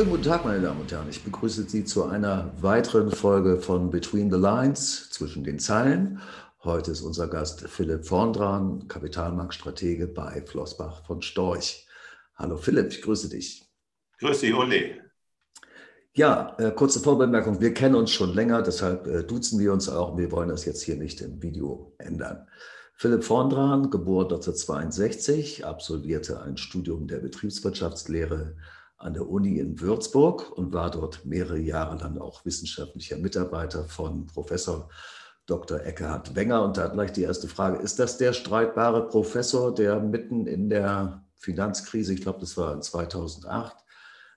Schönen guten Tag, meine Damen und Herren. Ich begrüße Sie zu einer weiteren Folge von Between the Lines, zwischen den Zeilen. Heute ist unser Gast Philipp Vorndran, Kapitalmarktstratege bei Flossbach von Storch. Hallo Philipp, ich grüße dich. Grüß dich, Uli. Ja, äh, kurze Vorbemerkung. Wir kennen uns schon länger, deshalb äh, duzen wir uns auch. Wir wollen das jetzt hier nicht im Video ändern. Philipp Vorndran, geboren 1962, absolvierte ein Studium der Betriebswirtschaftslehre an der Uni in Würzburg und war dort mehrere Jahre lang auch wissenschaftlicher Mitarbeiter von Professor Dr. Eckhard Wenger. Und da gleich die erste Frage, ist das der streitbare Professor, der mitten in der Finanzkrise, ich glaube, das war in 2008, äh,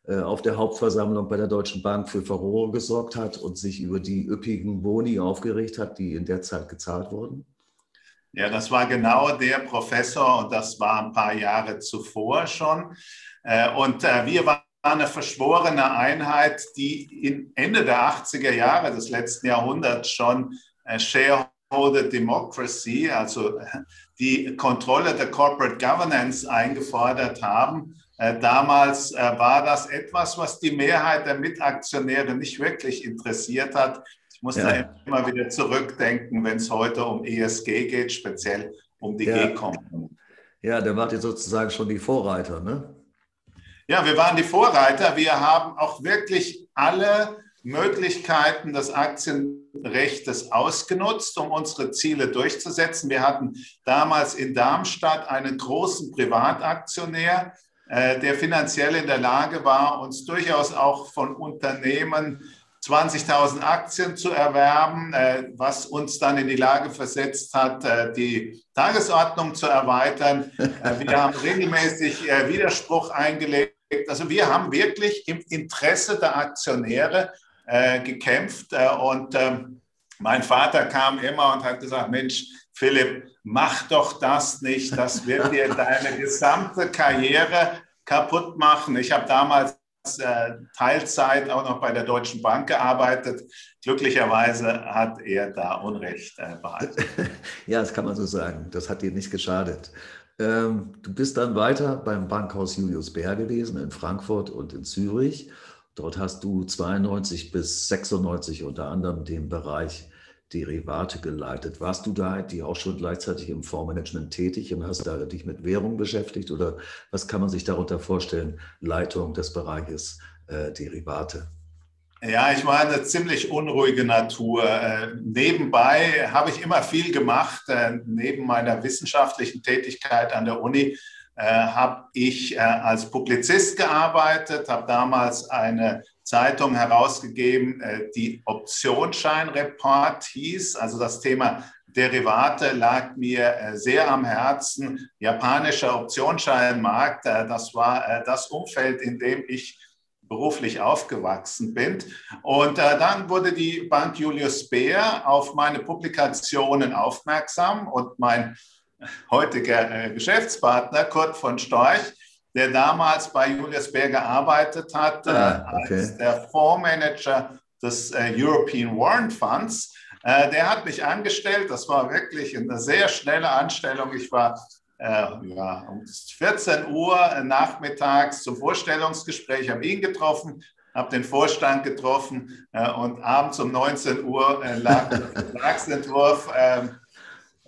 auf der Hauptversammlung bei der Deutschen Bank für Furore gesorgt hat und sich über die üppigen Boni aufgeregt hat, die in der Zeit gezahlt wurden? Ja, das war genau der Professor und das war ein paar Jahre zuvor schon. Äh, und äh, wir waren eine verschworene Einheit, die Ende der 80er Jahre des letzten Jahrhunderts schon äh, Shareholder Democracy, also die Kontrolle der Corporate Governance eingefordert haben. Damals war das etwas, was die Mehrheit der Mitaktionäre nicht wirklich interessiert hat. Ich muss ja. da immer wieder zurückdenken, wenn es heute um ESG geht, speziell um die ja. G-Komponente. Ja, da wart ihr sozusagen schon die Vorreiter, ne? Ja, wir waren die Vorreiter. Wir haben auch wirklich alle Möglichkeiten des Aktienrechts ausgenutzt, um unsere Ziele durchzusetzen. Wir hatten damals in Darmstadt einen großen Privataktionär, äh, der finanziell in der Lage war, uns durchaus auch von Unternehmen 20.000 Aktien zu erwerben, äh, was uns dann in die Lage versetzt hat, äh, die Tagesordnung zu erweitern. Äh, wir haben regelmäßig Widerspruch eingelegt. Also wir haben wirklich im Interesse der Aktionäre gekämpft. Und ähm, mein Vater kam immer und hat gesagt, Mensch, Philipp, mach doch das nicht. Das wird dir deine gesamte Karriere kaputt machen. Ich habe damals äh, Teilzeit auch noch bei der Deutschen Bank gearbeitet. Glücklicherweise hat er da Unrecht äh, behalten. ja, das kann man so sagen. Das hat dir nicht geschadet. Ähm, du bist dann weiter beim Bankhaus Julius Bär gewesen in Frankfurt und in Zürich. Dort hast du 92 bis 96 unter anderem den Bereich Derivate geleitet. Warst du da die auch schon gleichzeitig im Fondsmanagement tätig und hast da dich mit Währung beschäftigt oder was kann man sich darunter vorstellen, Leitung des Bereiches äh, Derivate? Ja, ich war eine ziemlich unruhige Natur. Äh, nebenbei habe ich immer viel gemacht. Äh, neben meiner wissenschaftlichen Tätigkeit an der Uni äh, habe ich äh, als Publizist gearbeitet, habe damals eine Zeitung herausgegeben, äh, die Optionsscheinreport hieß. Also das Thema Derivate lag mir äh, sehr am Herzen. Japanischer Optionsscheinmarkt, äh, das war das Umfeld, in dem ich beruflich aufgewachsen bin. Und dann wurde die Bank Julius Baer auf meine Publikationen aufmerksam und mein heutiger Geschäftspartner Kurt von Storch der damals bei Julius Baer gearbeitet hat, ah, äh, okay. als der Fondsmanager des äh, European Warrant Funds. Äh, der hat mich angestellt. Das war wirklich eine sehr schnelle Anstellung. Ich war ja, um 14 Uhr nachmittags zum Vorstellungsgespräch, habe ihn getroffen, habe den Vorstand getroffen und abends um 19 Uhr lag der Vertragsentwurf ähm,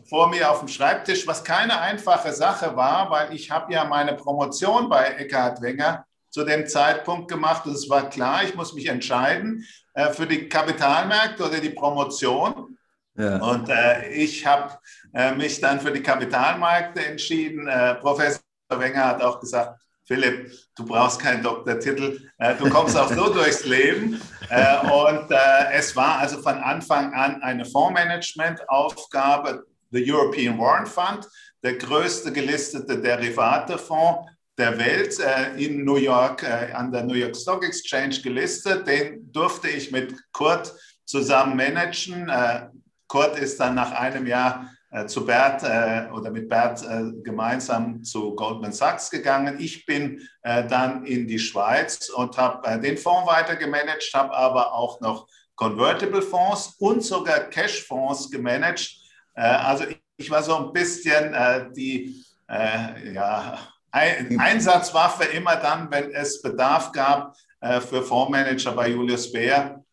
vor mir auf dem Schreibtisch, was keine einfache Sache war, weil ich habe ja meine Promotion bei Eckhard Wenger zu dem Zeitpunkt gemacht und es war klar, ich muss mich entscheiden äh, für die Kapitalmärkte oder die Promotion. Ja. Und äh, ich habe äh, mich dann für die Kapitalmärkte entschieden. Äh, Professor Wenger hat auch gesagt, Philipp, du brauchst keinen Doktortitel, äh, du kommst auch so durchs Leben. Äh, und es war also von Anfang an eine Fondsmanagement-Aufgabe, the European Warrant Fund, der größte gelistete Derivatefonds der Welt äh, in New York, äh, an der New York Stock Exchange gelistet. Den durfte ich mit Kurt zusammen managen. Äh, Kurt ist dann nach einem Jahr äh, zu Bert äh, oder mit Bert äh, gemeinsam zu Goldman Sachs gegangen. Ich bin dann in die Schweiz und habe den Fonds weiter gemanagt, habe aber auch noch Convertible Fonds und sogar Cash Fonds gemanagt. Äh, also ich, war so ein bisschen die ja, Einsatzwaffe immer dann, wenn es Bedarf gab für Fondsmanager bei Julius Baer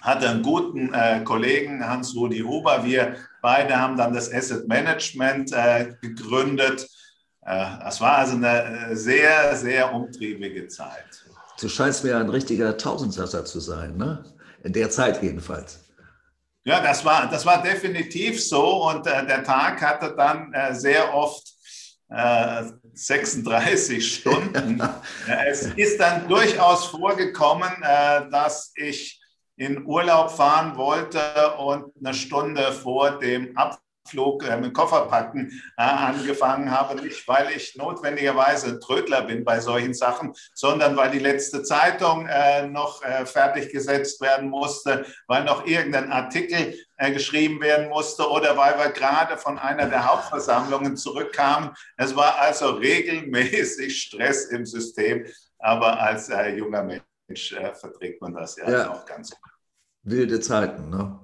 hatte einen guten äh, Kollegen, Hans-Rudi Huber. Wir beide haben dann das Asset Management äh, gegründet. Äh, das war also eine äh, sehr, sehr umtriebige Zeit. Du scheinst mir ein richtiger Tausendsasser zu sein, ne? In der Zeit jedenfalls. Ja, das war, das war definitiv so. Und äh, der Tag hatte dann äh, sehr oft 36 Stunden. es ist dann durchaus vorgekommen, dass ich in Urlaub fahren wollte und eine Stunde vor dem Abflug äh, mit Kofferpacken äh, angefangen habe. Nicht, weil ich notwendigerweise Trödler bin bei solchen Sachen, sondern weil die letzte Zeitung äh, noch äh, fertiggesetzt werden musste, weil noch irgendein Artikel äh, geschrieben werden musste oder weil wir gerade von einer der Hauptversammlungen zurückkamen. Es war also regelmäßig Stress im System, aber als äh, junger Mensch äh, verträgt man das ja, ja. auch ganz gut. Wilde Zeiten, ne?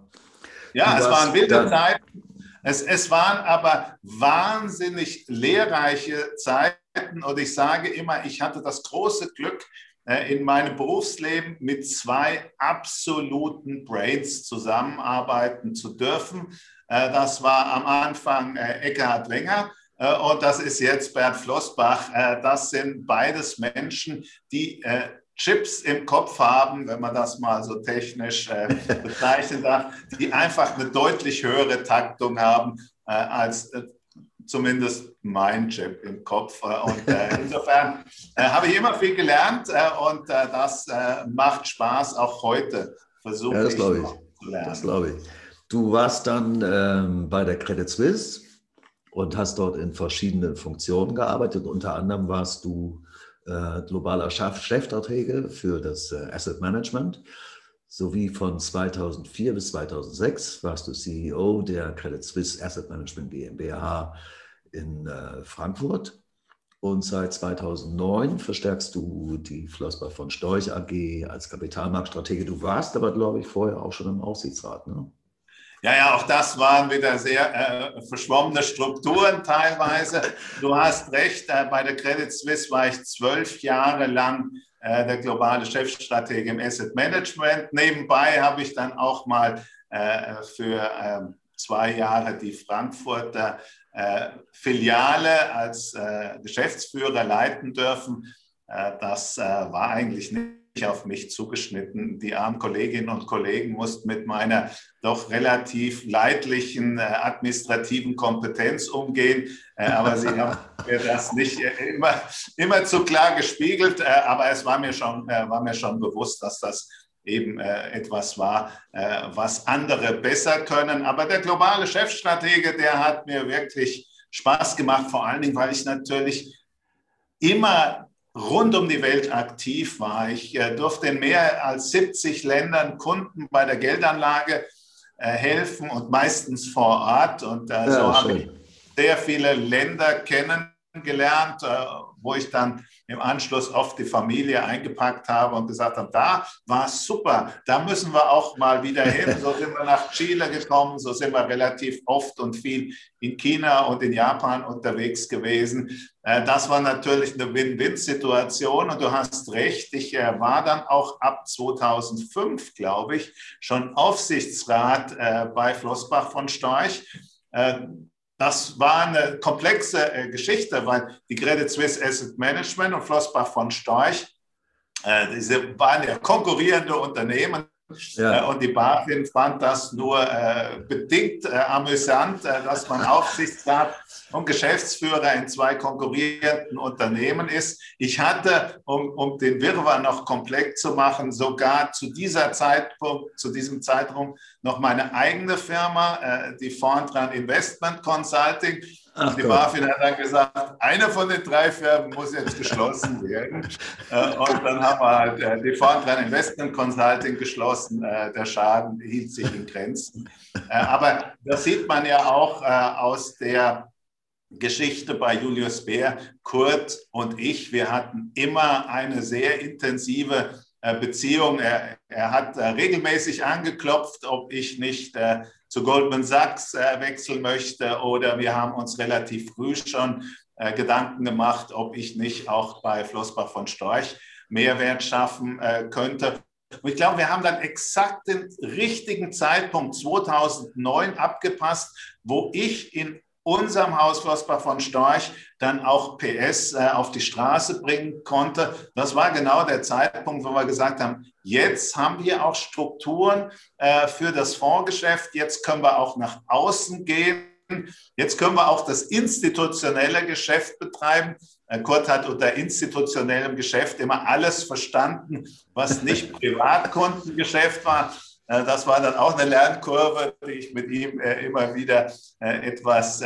Ja, es waren wilde Zeiten. Es, es waren aber wahnsinnig lehrreiche Zeiten. Und ich sage immer, ich hatte das große Glück, äh, in meinem Berufsleben mit zwei absoluten Brains zusammenarbeiten zu dürfen. Äh, das war am Anfang Eckhard Wenger und das ist jetzt Bert Flossbach. Das sind beides Menschen, die Chips im Kopf haben, wenn man das mal so technisch äh, bezeichnen darf, die einfach eine deutlich höhere Taktung haben äh, als äh, zumindest mein Chip im Kopf. Äh, und äh, insofern äh, habe ich immer viel gelernt und das macht Spaß auch heute. Versuche ja, das glaube ich. Das glaube ich. Du warst dann ähm, bei der Credit Suisse und hast dort in verschiedenen Funktionen gearbeitet. Unter anderem warst du äh, globaler Chefstratege für das äh, Asset Management. Sowie von 2004 bis 2006 warst du CEO der Credit Suisse Asset Management GmbH in äh, Frankfurt. Und seit 2009 verstärkst du die Flossbach von Storch AG als Kapitalmarktstratege. Du warst aber, glaube ich, vorher auch schon im Aufsichtsrat. Ne? Ja, ja, auch das waren wieder sehr äh, verschwommene Strukturen teilweise. Du hast recht, äh, bei der Credit Suisse war ich zwölf Jahre lang äh, der globale Chefstratege im Asset Management. Nebenbei habe ich dann auch mal äh, für ähm, zwei Jahre die Frankfurter äh, Filiale als äh, Geschäftsführer leiten dürfen. das war eigentlich nicht auf mich zugeschnitten. Die armen Kolleginnen und Kollegen mussten mit meiner doch relativ leidlichen äh, administrativen Kompetenz umgehen. Äh, aber sie haben mir das nicht äh, immer, immer zu klar gespiegelt. Äh, aber es war mir, schon, äh, war mir schon bewusst, dass das eben äh, etwas war, was andere besser können. Aber der globale Chefstratege, der hat mir wirklich Spaß gemacht, vor allen Dingen, weil ich natürlich immer rund um die Welt aktiv war. Ich äh, durfte in mehr als 70 Ländern Kunden bei der Geldanlage äh, helfen und meistens vor Ort. Und äh, ja, so habe ich sehr viele Länder kennengelernt, wo ich dann im Anschluss oft die Familie eingepackt habe und gesagt habe, da war es super, da müssen wir auch mal wieder hin. So sind wir nach Chile gekommen, so sind wir relativ oft und viel in China und in Japan unterwegs gewesen. Äh, das war natürlich eine Win-Win-Situation und du hast recht, ich äh, war dann auch ab 2005, glaube ich, schon Aufsichtsrat äh, bei Flossbach von Storch. Das war eine komplexe äh, Geschichte, weil die Credit Suisse Asset Management und Flossbach von Storch, äh, diese waren ja konkurrierende Unternehmen. Ja. Äh, und die BaFin fand das nur äh, bedingt äh, amüsant, äh, dass man Aufsichtsrat und Geschäftsführer in zwei konkurrierenden Unternehmen ist. Ich hatte, um, um den Wirrwarr noch komplett zu machen, sogar zu dieser Zeitpunkt, zu diesem Zeitraum noch meine eigene Firma, äh, die Fondran Investment Consulting. Ach die BaFin hat dann gesagt, eine von den drei Firmen muss jetzt geschlossen werden. Äh, und dann haben wir halt äh, die Fondran Investment Consulting geschlossen. Äh, der Schaden hielt sich in Grenzen. Aber das sieht man ja auch aus der Geschichte bei Julius Bär. Kurt und ich, wir hatten immer eine sehr intensive Beziehung. Er, er hat regelmäßig angeklopft, ob ich nicht zu Goldman Sachs äh, wechseln möchte oder wir haben uns relativ früh schon äh, Gedanken gemacht, ob ich nicht auch bei Flossbach von Storch Mehrwert schaffen äh, könnte. Und ich glaube, wir haben dann exakt den richtigen Zeitpunkt 2009 abgepasst, wo ich in unserem Haus Flossbach von Storch dann auch PS äh, auf die Straße bringen konnte. Das war genau der Zeitpunkt, wo wir gesagt haben, jetzt haben wir auch Strukturen äh, für das Fondsgeschäft, jetzt können wir auch nach außen gehen. Jetzt können wir auch das institutionelle Geschäft betreiben. Äh, Kurt hat unter institutionellem Geschäft immer alles verstanden, was nicht Privatkundengeschäft war. Äh, das war dann auch eine Lernkurve, die ich mit ihm äh, immer wieder äh, etwas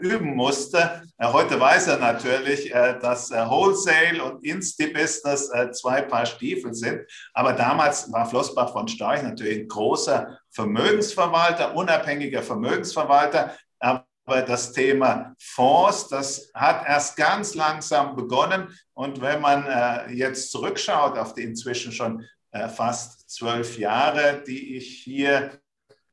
üben musste. Heute weiß er natürlich, dass Wholesale und Insti-Business zwei Paar Stiefel sind. Aber damals war Flossbach von Storch natürlich ein großer Vermögensverwalter, unabhängiger Vermögensverwalter. Aber das Thema Fonds, das hat erst ganz langsam begonnen. Und wenn man jetzt zurückschaut auf die inzwischen schon fast zwölf Jahre, die ich hier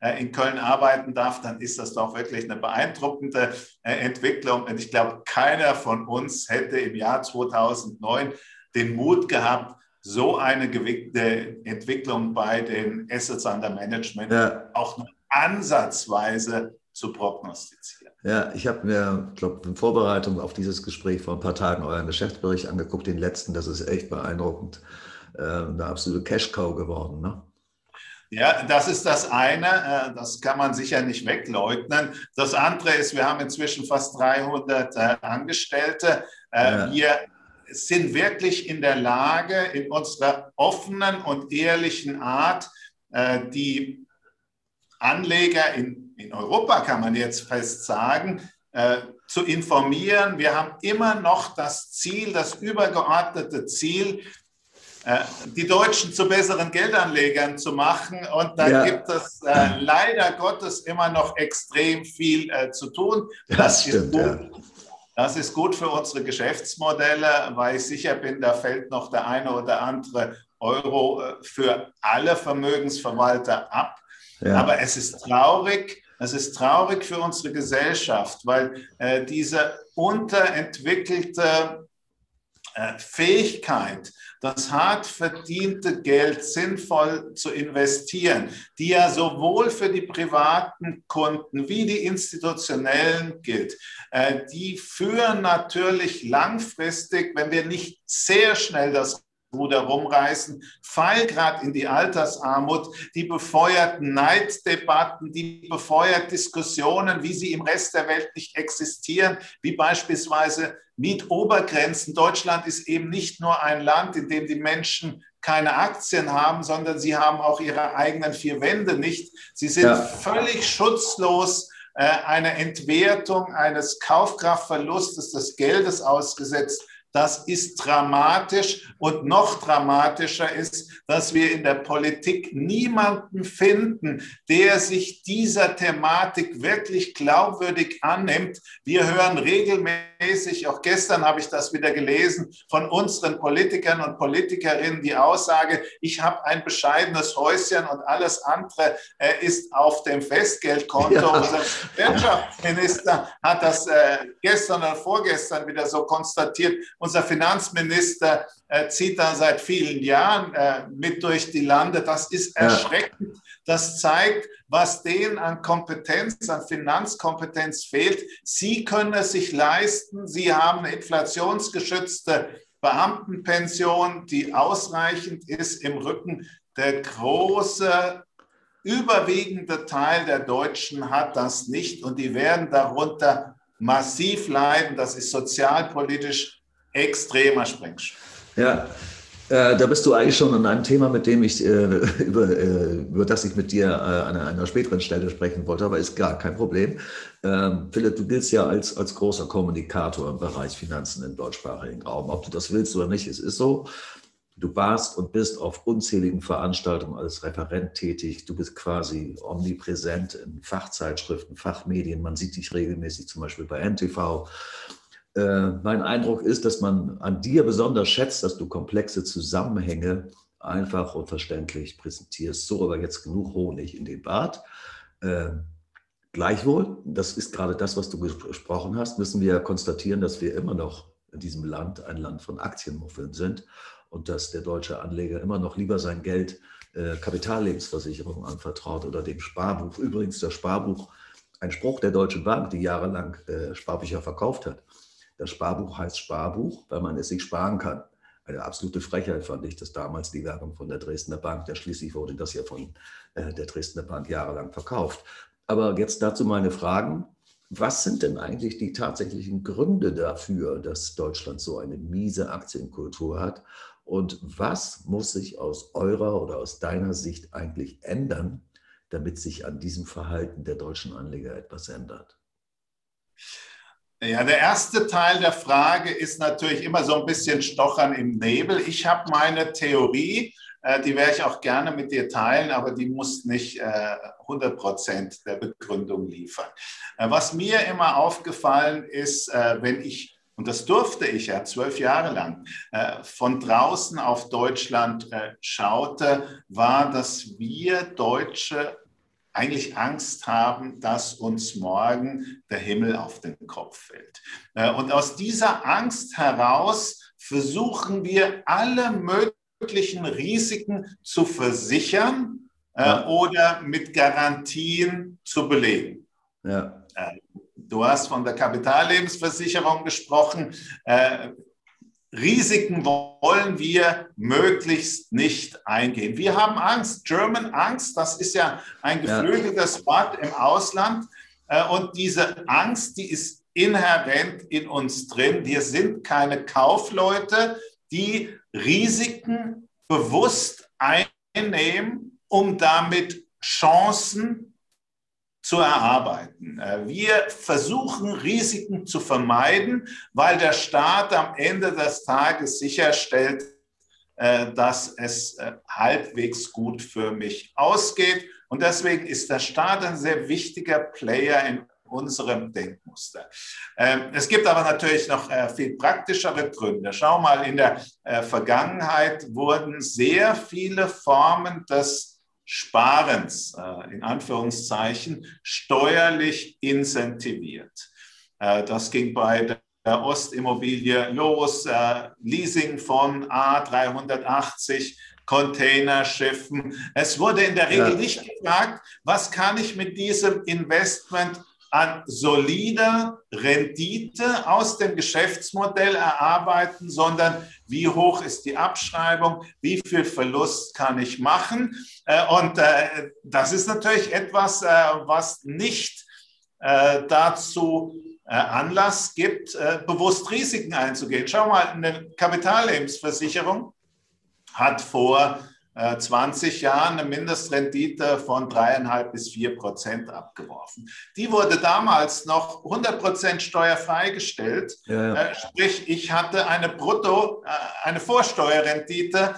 äh, in Köln arbeiten darf, dann ist das doch wirklich eine beeindruckende äh, Entwicklung. Und ich glaube, keiner von uns hätte im Jahr 2009 den Mut gehabt, so eine Entwicklung bei den Assets under Management ja. auch nur ansatzweise zu prognostizieren. Ja, ich habe mir, glaube in Vorbereitung auf dieses Gespräch vor ein paar Tagen euren Geschäftsbericht angeguckt, den letzten. Das ist echt beeindruckend eine absolute Cash-Cow geworden. Ne? Ja, das ist das eine. Äh, das kann man sicher nicht wegleugnen. Das andere ist, wir haben inzwischen fast 300 äh, Angestellte. Ja. Wir sind wirklich in der Lage, in unserer offenen und ehrlichen Art, die Anleger in, in Europa, kann man jetzt fest sagen, zu informieren. Wir haben immer noch das Ziel, das übergeordnete Ziel, äh, die Deutschen zu besseren Geldanlegern zu machen. Und da ja. gibt es äh, leider Gottes immer noch extrem viel äh, zu tun. Das, das stimmt, ist gut. Ja. Das ist gut für unsere Geschäftsmodelle, weil ich sicher bin, da fällt noch der eine oder andere Euro äh, für alle Vermögensverwalter ab. Ja. Aber es ist traurig, es ist traurig für unsere Gesellschaft, weil äh, diese unterentwickelte äh, Fähigkeit, das hart verdiente Geld sinnvoll zu investieren, die ja sowohl für die privaten Kunden wie die institutionellen gilt, äh, die führen natürlich langfristig, wenn wir nicht sehr schnell das Ruder rumreißen, fall gerade in die Altersarmut, die befeuert Neiddebatten, die befeuert Diskussionen, wie sie im Rest der Welt nicht existieren, wie beispielsweise Mietobergrenzen. Deutschland ist eben nicht nur ein Land, in dem die Menschen keine Aktien haben, sondern sie haben auch ihre eigenen vier Wände nicht. Sie sind ja. völlig schutzlos äh, einer Entwertung eines Kaufkraftverlustes des Geldes ausgesetzt. Das ist dramatisch und noch dramatischer ist, dass wir in der Politik niemanden finden, der sich dieser Thematik wirklich glaubwürdig annimmt. Wir hören regelmäßig, auch gestern habe ich das wieder gelesen, von unseren Politikern und Politikerinnen die Aussage, ich habe ein bescheidenes Häuschen und alles andere äh, ist auf dem Festgeldkonto. Ja. Unser Wirtschaftsminister hat das äh, gestern oder vorgestern wieder so konstatiert unser Finanzminister äh, zieht da seit vielen Jahren äh, mit durch die Lande. Das ist erschreckend. Das zeigt, was denen an Kompetenz, an Finanzkompetenz fehlt. Sie können es sich leisten. Sie haben eine inflationsgeschützte Beamtenpension, die ausreichend ist im Rücken. Der große überwiegende Teil der Deutschen hat das nicht und die werden darunter massiv leiden. Das ist sozialpolitisch extremer Sprengstoff. Ja, Äh, da bist du eigentlich schon an einem Thema, mit dem ich, äh, über, äh, über das ich mit dir äh, an einer späteren Stelle sprechen wollte, aber ist gar kein Problem. Ähm, Philipp, du giltst ja als, als großer Kommunikator im Bereich Finanzen im deutschsprachigen Raum. Ob du das willst oder nicht, es ist so. Du warst und bist auf unzähligen Veranstaltungen als Referent tätig. Du bist quasi omnipräsent in Fachzeitschriften, Fachmedien. Man sieht dich regelmäßig zum Beispiel bei NTV. Äh, mein Eindruck ist, dass man an dir besonders schätzt, dass du komplexe Zusammenhänge einfach und verständlich präsentierst. So, aber jetzt genug Honig in den Bart. Äh, gleichwohl, das ist gerade das, was du gesprochen hast, müssen wir konstatieren, dass wir immer noch in diesem Land ein Land von Aktienmuffeln sind und dass der deutsche Anleger immer noch lieber sein Geld äh, Kapitallebensversicherung anvertraut oder dem Sparbuch. Übrigens das Sparbuch, ein Spruch der Deutschen Bank, die jahrelang äh, Sparbücher verkauft hat. Das Sparbuch heißt Sparbuch, weil man es sich sparen kann. Eine absolute Frechheit fand ich, dass damals die Werbung von der Dresdner Bank, der schließlich wurde das ja von äh, der Dresdner Bank jahrelang verkauft. Aber jetzt dazu meine Fragen. Was sind denn eigentlich die tatsächlichen Gründe dafür, dass Deutschland so eine miese Aktienkultur hat? Und was muss sich aus eurer oder aus deiner Sicht eigentlich ändern, damit sich an diesem Verhalten der deutschen Anleger etwas ändert? Ja, der erste Teil der Frage ist natürlich immer so ein bisschen Stochern im Nebel. Ich habe meine Theorie, äh, die werde ich auch gerne mit dir teilen, aber die muss nicht 100 äh, Prozent der Begründung liefern. Äh, was mir immer aufgefallen ist, wenn ich und das durfte ich ja zwölf Jahre lang, von draußen auf Deutschland schaute, war, dass wir Deutsche eigentlich Angst haben, dass uns morgen der Himmel auf den Kopf fällt. Äh, und aus dieser Angst heraus versuchen wir alle möglichen Risiken zu versichern ja. oder mit Garantien zu belegen. Ja. Du hast von der Kapitallebensversicherung gesprochen. Risiken wollen wir möglichst nicht eingehen. Wir haben Angst. German Angst, das ist ja ein geflügeltes. Wort im Ausland. Äh, und diese Angst, die ist inhärent in uns drin. Wir sind keine Kaufleute, die Risiken bewusst einnehmen, um damit Chancen zu erarbeiten. Äh, wir versuchen, Risiken zu vermeiden, weil der Staat am Ende des Tages sicherstellt, äh, dass es äh, halbwegs gut für mich ausgeht. Und deswegen ist der Staat ein sehr wichtiger Player in unserem Denkmuster. Ähm, es gibt aber natürlich noch viel praktischere Gründe. Schau mal, in der Vergangenheit wurden sehr viele Formen des Sparens, äh, in Anführungszeichen, steuerlich incentiviert. Äh, das ging bei der Ostimmobilie los, äh, Leasing von A380, Containerschiffen. Es wurde in der Regel ja. nicht gefragt, was kann ich mit diesem Investment an solider Rendite aus dem Geschäftsmodell erarbeiten, sondern wie hoch ist die Abschreibung, wie viel Verlust kann ich machen. Äh, und äh, das ist natürlich etwas, äh, was nicht dazu Anlass gibt, bewusst Risiken einzugehen. Schau mal, eine Kapitallebensversicherung hat vor 20 äh, Jahren eine Mindestrendite von dreieinhalb bis vier Prozent abgeworfen. Die wurde damals noch 100 Prozent steuerfrei gestellt. Ja, ja. Äh, sprich, ich hatte eine Brutto, äh, eine Vorsteuerrendite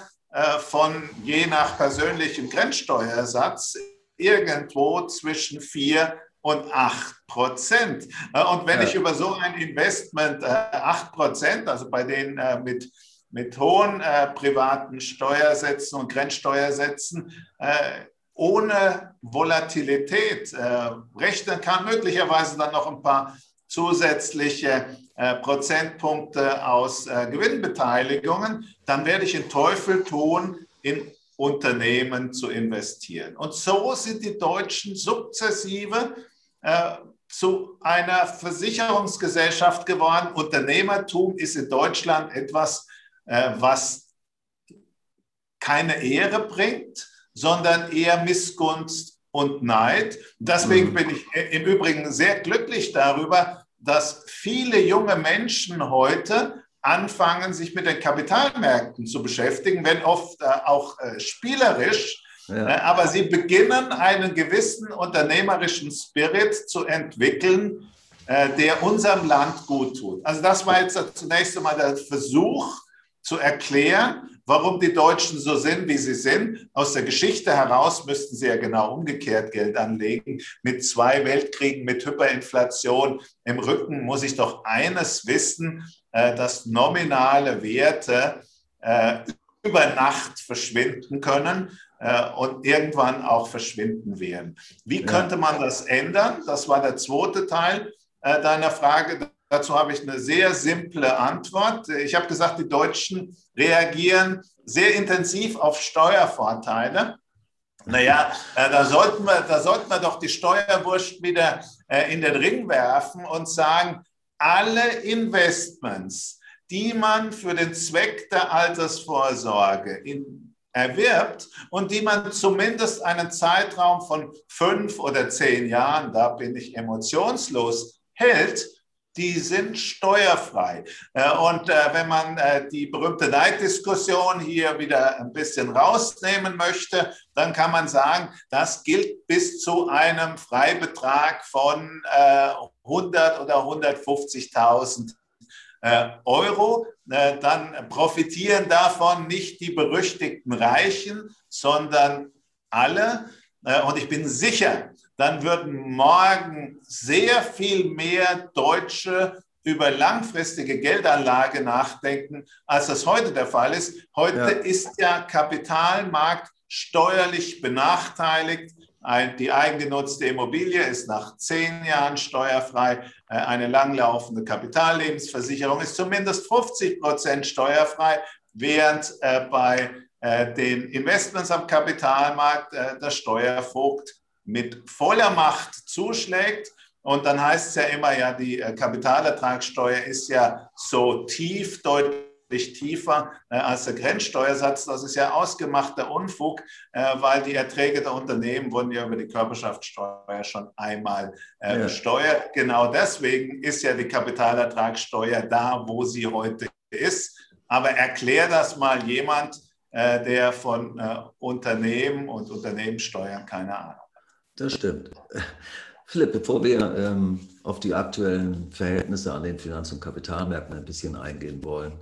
von je nach persönlichem Grenzsteuersatz irgendwo zwischen vier und 8 Prozent. Und wenn ja. ich über so ein Investment 8 Prozent, also bei denen mit mit hohen äh, privaten Steuersätzen und Grenzsteuersätzen äh, ohne Volatilität äh, rechnen kann, möglicherweise dann noch ein paar zusätzliche äh, Prozentpunkte aus äh, Gewinnbeteiligungen, dann werde ich den Teufel tun, in Unternehmen zu investieren. Und so sind die Deutschen sukzessive äh, zu einer Versicherungsgesellschaft geworden. Unternehmertum ist in Deutschland etwas, was keine Ehre bringt, sondern eher Missgunst und Neid. Deswegen mhm. bin ich im Übrigen sehr glücklich darüber, dass viele junge Menschen heute anfangen, sich mit den Kapitalmärkten zu beschäftigen, wenn oft äh, auch äh, spielerisch. Ja. Äh, aber sie beginnen einen gewissen unternehmerischen Spirit zu entwickeln, äh, der unserem Land gut tut. Also das war jetzt zunächst einmal der Versuch zu erklären, warum die Deutschen so sind, wie sie sind. Aus der Geschichte heraus müssten sie ja genau umgekehrt Geld anlegen. Mit zwei Weltkriegen, mit Hyperinflation im Rücken muss ich doch eines wissen, äh, dass nominale Werte äh, über Nacht verschwinden können äh, und irgendwann auch verschwinden werden. Wie könnte man das ändern? Das war der zweite Teil deiner Frage. Dazu habe ich eine sehr simple Antwort. Ich habe gesagt, die Deutschen reagieren sehr intensiv auf Steuervorteile. Naja, da sollten, wir, da sollten wir doch die Steuerwurst wieder in den Ring werfen und sagen, alle Investments, die man für den Zweck der Altersvorsorge in, erwirbt und die man zumindest einen Zeitraum von fünf oder zehn Jahren, da bin ich emotionslos, hält, die sind steuerfrei. Äh, und äh, wenn man äh, die berühmte Neiddiskussion hier wieder ein bisschen rausnehmen möchte, dann kann man sagen, das gilt bis zu einem Freibetrag von 100 oder 150.000 Euro. Dann profitieren davon nicht die berüchtigten Reichen, sondern alle. Und ich bin sicher, dann würden morgen sehr viel mehr Deutsche über langfristige Geldanlage nachdenken, als das heute der Fall ist. Heute ja. ist der Kapitalmarkt steuerlich benachteiligt. Die eigengenutzte Immobilie ist nach zehn Jahren steuerfrei. Äh, eine langlaufende Kapitallebensversicherung ist zumindest 50 Prozent steuerfrei, während äh, bei äh, den Investments am Kapitalmarkt der Steuervogt mit voller Macht zuschlägt. Und dann heißt es ja immer, ja, die äh, Kapitalertragssteuer ist ja so tief, deutlich tiefer äh, als der Grenzsteuersatz. Das ist ja ausgemachter Unfug, äh, weil die Erträge der Unternehmen wurden ja über die Körperschaftssteuer schon einmal äh, ja. besteuert. Genau deswegen ist ja die Kapitalertragssteuer da, wo sie heute ist. Aber erklär das mal jemand, äh, der von äh, Unternehmen und Unternehmenssteuern keine Ahnung das stimmt. Philipp, bevor wir ähm, auf die aktuellen Verhältnisse an den Finanz- und Kapitalmärkten ein bisschen eingehen wollen,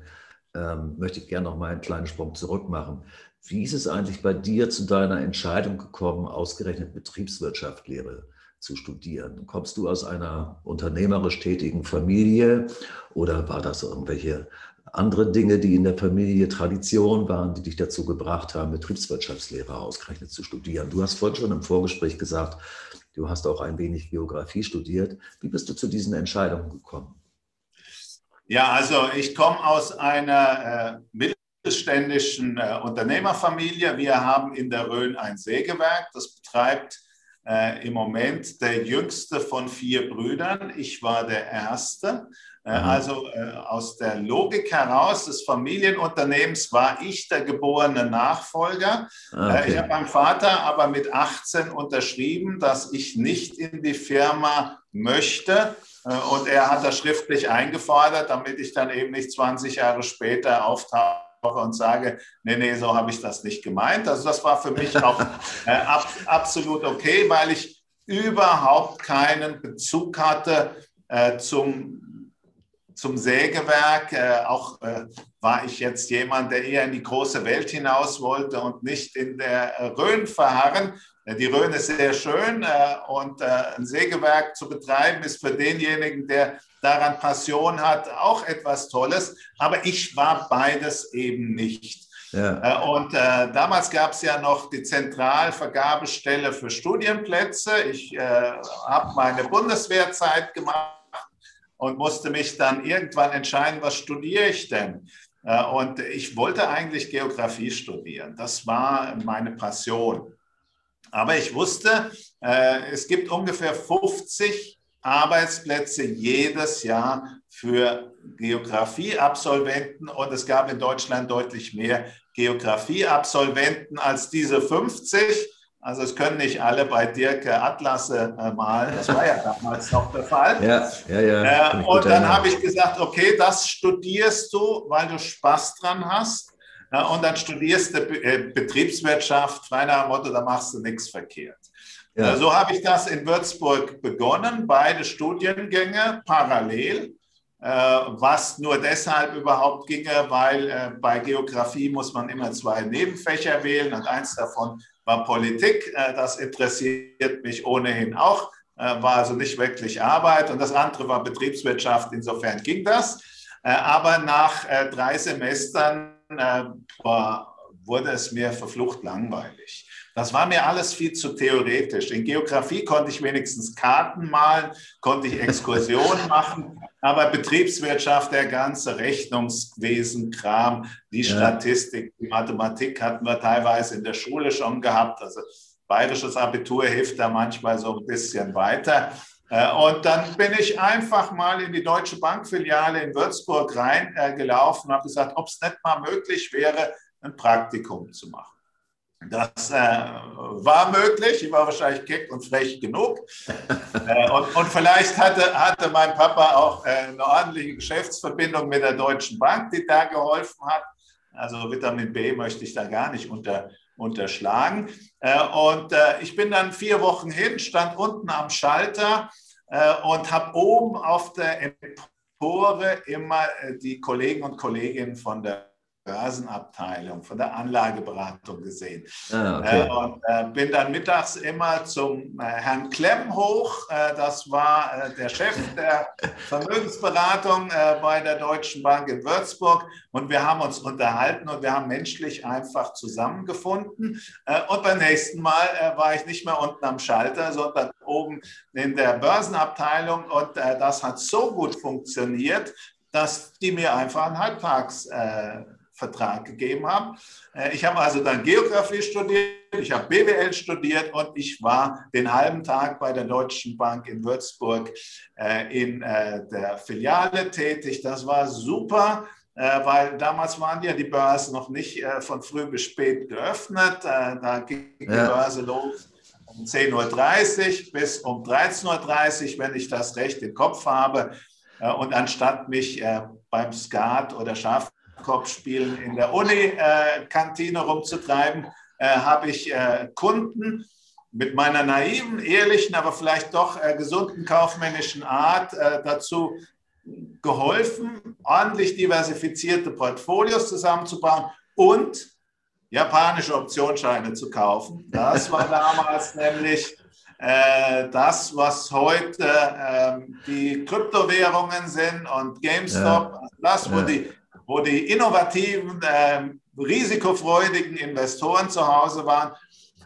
ähm, möchte ich gerne noch mal einen kleinen Sprung zurück machen. Wie ist es eigentlich bei dir zu deiner Entscheidung gekommen, ausgerechnet Betriebswirtschaftslehre zu studieren? Kommst du aus einer unternehmerisch tätigen Familie oder war das irgendwelche andere Dinge, die in der Familie Tradition waren, die dich dazu gebracht haben, Betriebswirtschaftslehre ausgerechnet zu studieren. Du hast vorhin schon im Vorgespräch gesagt, du hast auch ein wenig Geografie studiert. Wie bist du zu diesen Entscheidungen gekommen? Ja, also ich komme aus einer äh, mittelständischen äh, Unternehmerfamilie. Wir haben in der Rhön ein Sägewerk, das betreibt äh, im Moment der jüngste von vier Brüdern. Ich war der erste. Äh, mhm. Also äh, aus der Logik heraus des Familienunternehmens war ich der geborene Nachfolger. Ah, okay. Ich habe meinem Vater aber mit 18 unterschrieben, dass ich nicht in die Firma möchte. Und er hat das schriftlich eingefordert, damit ich dann eben nicht 20 Jahre später auftauche und sage, nee, nee, so habe ich das nicht gemeint. Also das war für mich auch äh, ab, absolut okay, weil ich überhaupt keinen Bezug hatte äh, zum zum Sägewerk. Äh, auch äh, war ich jetzt jemand, der eher in die große Welt hinaus wollte und nicht in der äh, Rhön verharren. Äh, die Rhön ist sehr schön und ein Sägewerk zu betreiben ist für denjenigen, der daran Passion hat, auch etwas Tolles. Aber ich war beides eben nicht. Ja. Und äh, damals gab es ja noch die Zentralvergabestelle für Studienplätze. Ich äh, habe meine Bundeswehrzeit gemacht und musste mich dann irgendwann entscheiden, was studiere ich denn? Äh, und ich wollte eigentlich Geografie studieren. Das war meine Passion. Aber ich wusste, äh, es gibt ungefähr 50 Arbeitsplätze jedes Jahr für Geografieabsolventen und es gab in Deutschland deutlich mehr Geografieabsolventen als diese 50. Also es können nicht alle bei Dirk Atlasse äh, malen. Das war ja damals noch der Fall. Ja, ja, ja. Äh, und dann habe ich gesagt, okay, das studierst du, weil du Spaß dran hast. Ja, und dann studierst du äh, Betriebswirtschaft, frei nach dem Motto, da machst du nichts verkehrt. Ja. Äh, so habe ich das in Würzburg begonnen, beide Studiengänge parallel, äh, was nur deshalb überhaupt ginge, weil bei Geografie muss man immer zwei Nebenfächer wählen und eins davon war Politik. Das interessiert mich ohnehin auch, war also nicht wirklich Arbeit und das andere war Betriebswirtschaft, insofern ging das. Aber nach drei Semestern wurde es mir verflucht langweilig. Das war mir alles viel zu theoretisch. In Geografie konnte ich wenigstens Karten malen, konnte ich Exkursionen machen, aber Betriebswirtschaft, der ganze Rechnungswesen, Kram, die Statistik, die Mathematik hatten wir teilweise in der Schule schon gehabt. Also bayerisches Abitur hilft da manchmal so ein bisschen weiter. Äh, und dann bin ich einfach mal in die Deutsche Bankfiliale in Würzburg reingelaufen und habe gesagt, ob es nicht mal möglich wäre, ein Praktikum zu machen. Das äh, war möglich. Ich war wahrscheinlich keck und frech genug. äh, und, und, vielleicht hatte, hatte mein Papa auch äh, eine ordentliche Geschäftsverbindung mit der Deutschen Bank, die da geholfen hat. Also Vitamin B möchte ich da gar nicht unter, unterschlagen. Äh, und äh, ich bin dann vier Wochen hin, stand unten am Schalter äh, und habe oben auf der Empore immer die Kollegen und Kolleginnen von der Börsenabteilung, von der Anlageberatung gesehen. Ah, okay. äh, und äh, bin dann mittags immer zum äh, Herrn Klemm hoch. Äh, das war äh, der Chef der Vermögensberatung äh, bei der Deutschen Bank in Würzburg. Und wir haben uns unterhalten und wir haben menschlich einfach zusammengefunden. und beim nächsten Mal war ich nicht mehr unten am Schalter, sondern oben in der Börsenabteilung. Und das hat so gut funktioniert, dass die mir einfach ein Halbtags Vertrag gegeben haben. Äh, ich habe also dann Geografie studiert, ich habe BWL studiert und ich war den halben Tag bei der Deutschen Bank in Würzburg äh, in äh, der Filiale tätig. Das war super weil damals waren ja die Börsen noch nicht von früh bis spät geöffnet. Da ging die Börse los um 10.30 Uhr bis um 13.30 Uhr, wenn ich das recht im Kopf habe. Und anstatt mich beim Skat oder Schaf Kopfspielen in der Uni-Kantine rumzutreiben, äh, habe ich äh, Kunden mit meiner naiven, ehrlichen, aber vielleicht doch äh, gesunden kaufmännischen Art dazu geholfen, ordentlich diversifizierte Portfolios zusammenzubauen und japanische Optionsscheine zu kaufen. Das war damals nämlich äh, das, was heute äh, die Kryptowährungen sind und GameStop, ja. das, wo ja. die wo die innovativen, äh, risikofreudigen Investoren zu Hause waren.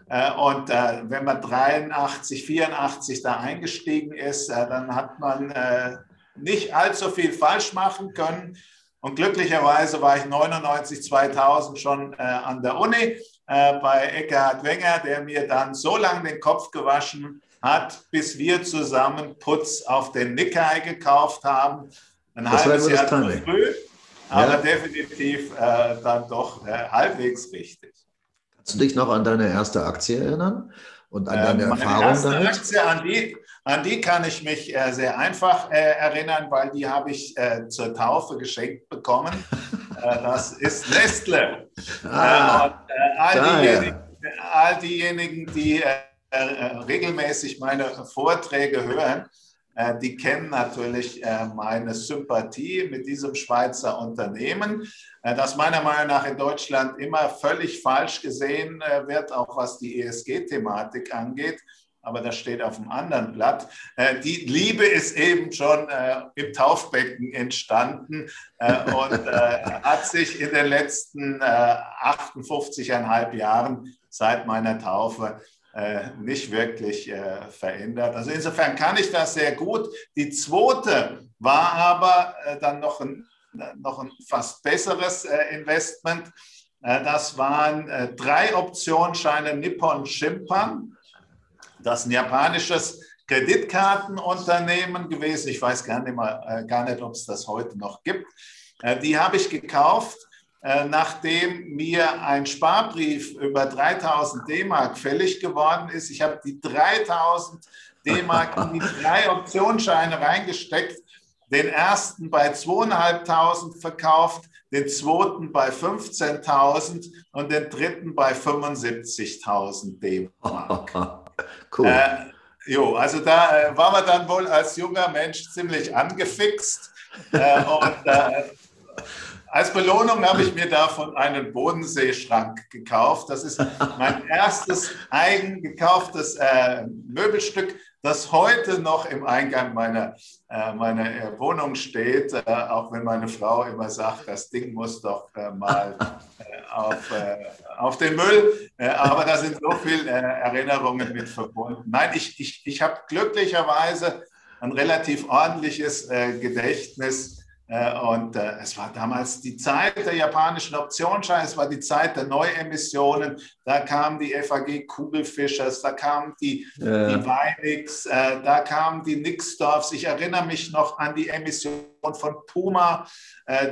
Äh, und äh, wenn man 83, 84 da eingestiegen ist, äh, dann hat man äh, nicht allzu viel falsch machen können. Und glücklicherweise war ich 99, 2000 schon äh, an der Uni bei Eckhard Wenger, der mir dann so lange den Kopf gewaschen hat, bis wir zusammen Putz auf den Nikkei gekauft haben. Ein das halbes Jahr zu früh aber ja. definitiv äh, dann doch äh, halbwegs richtig. Kannst du dich noch an deine erste Aktie erinnern und an deine äh, Erfahrung erste damit? Aktie, an die, an die kann ich mich äh, sehr einfach äh, erinnern, weil die habe ich äh, zur Taufe geschenkt bekommen. das ist Nestle. Ah, und, all, diejenigen, all, diejenigen, die regelmäßig meine Vorträge hören, äh, die kennen natürlich äh, meine Sympathie mit diesem Schweizer Unternehmen, äh, das meiner Meinung nach in Deutschland immer völlig falsch gesehen wird, auch was die ESG-Thematik angeht aber das steht auf dem anderen Blatt. Die Liebe ist eben schon im Taufbecken entstanden und hat sich in den letzten 58,5 Jahren seit meiner Taufe äh, nicht wirklich äh, verändert. Also insofern kann ich das sehr gut. Die zweite war aber äh, dann noch ein, noch ein fast besseres Investment. das waren drei Optionsscheine Nippon Shimpan. Das ist ein japanisches Kreditkartenunternehmen gewesen. Ich weiß gar nicht, mal, gar nicht ob es das heute noch gibt. Die habe ich gekauft äh, nachdem mir ein Sparbrief über 3000 D-Mark fällig geworden ist. Ich habe die 3000 D-Mark in die drei Optionsscheine reingesteckt, den ersten bei 2.500 verkauft, den zweiten bei 15.000 und den dritten bei 75.000 D-Mark. cool. Äh, jo, also da äh, war man dann wohl als junger Mensch ziemlich angefixt. Äh, und äh, als Belohnung habe ich mir davon einen Bodenseeschrank gekauft. Das ist mein erstes eigen gekauftes äh, Möbelstück, das heute noch im Eingang meiner, äh, meiner äh, Wohnung steht, äh, auch wenn meine Frau immer sagt, das Ding muss doch äh, mal äh, auf, auf den Müll. aber da sind so viele Erinnerungen mit verbunden. Nein, ich, ich, ich habe glücklicherweise ein relativ ordentliches Gedächtnis und äh, es war damals die Zeit der japanischen Optionsscheine, es war die Zeit der Neuemissionen. Da kamen die FAG Kugelfischers, da kamen die, ja. die Weinix, äh, da kamen die Nixdorfs. Ich erinnere mich noch an die Emission von Puma,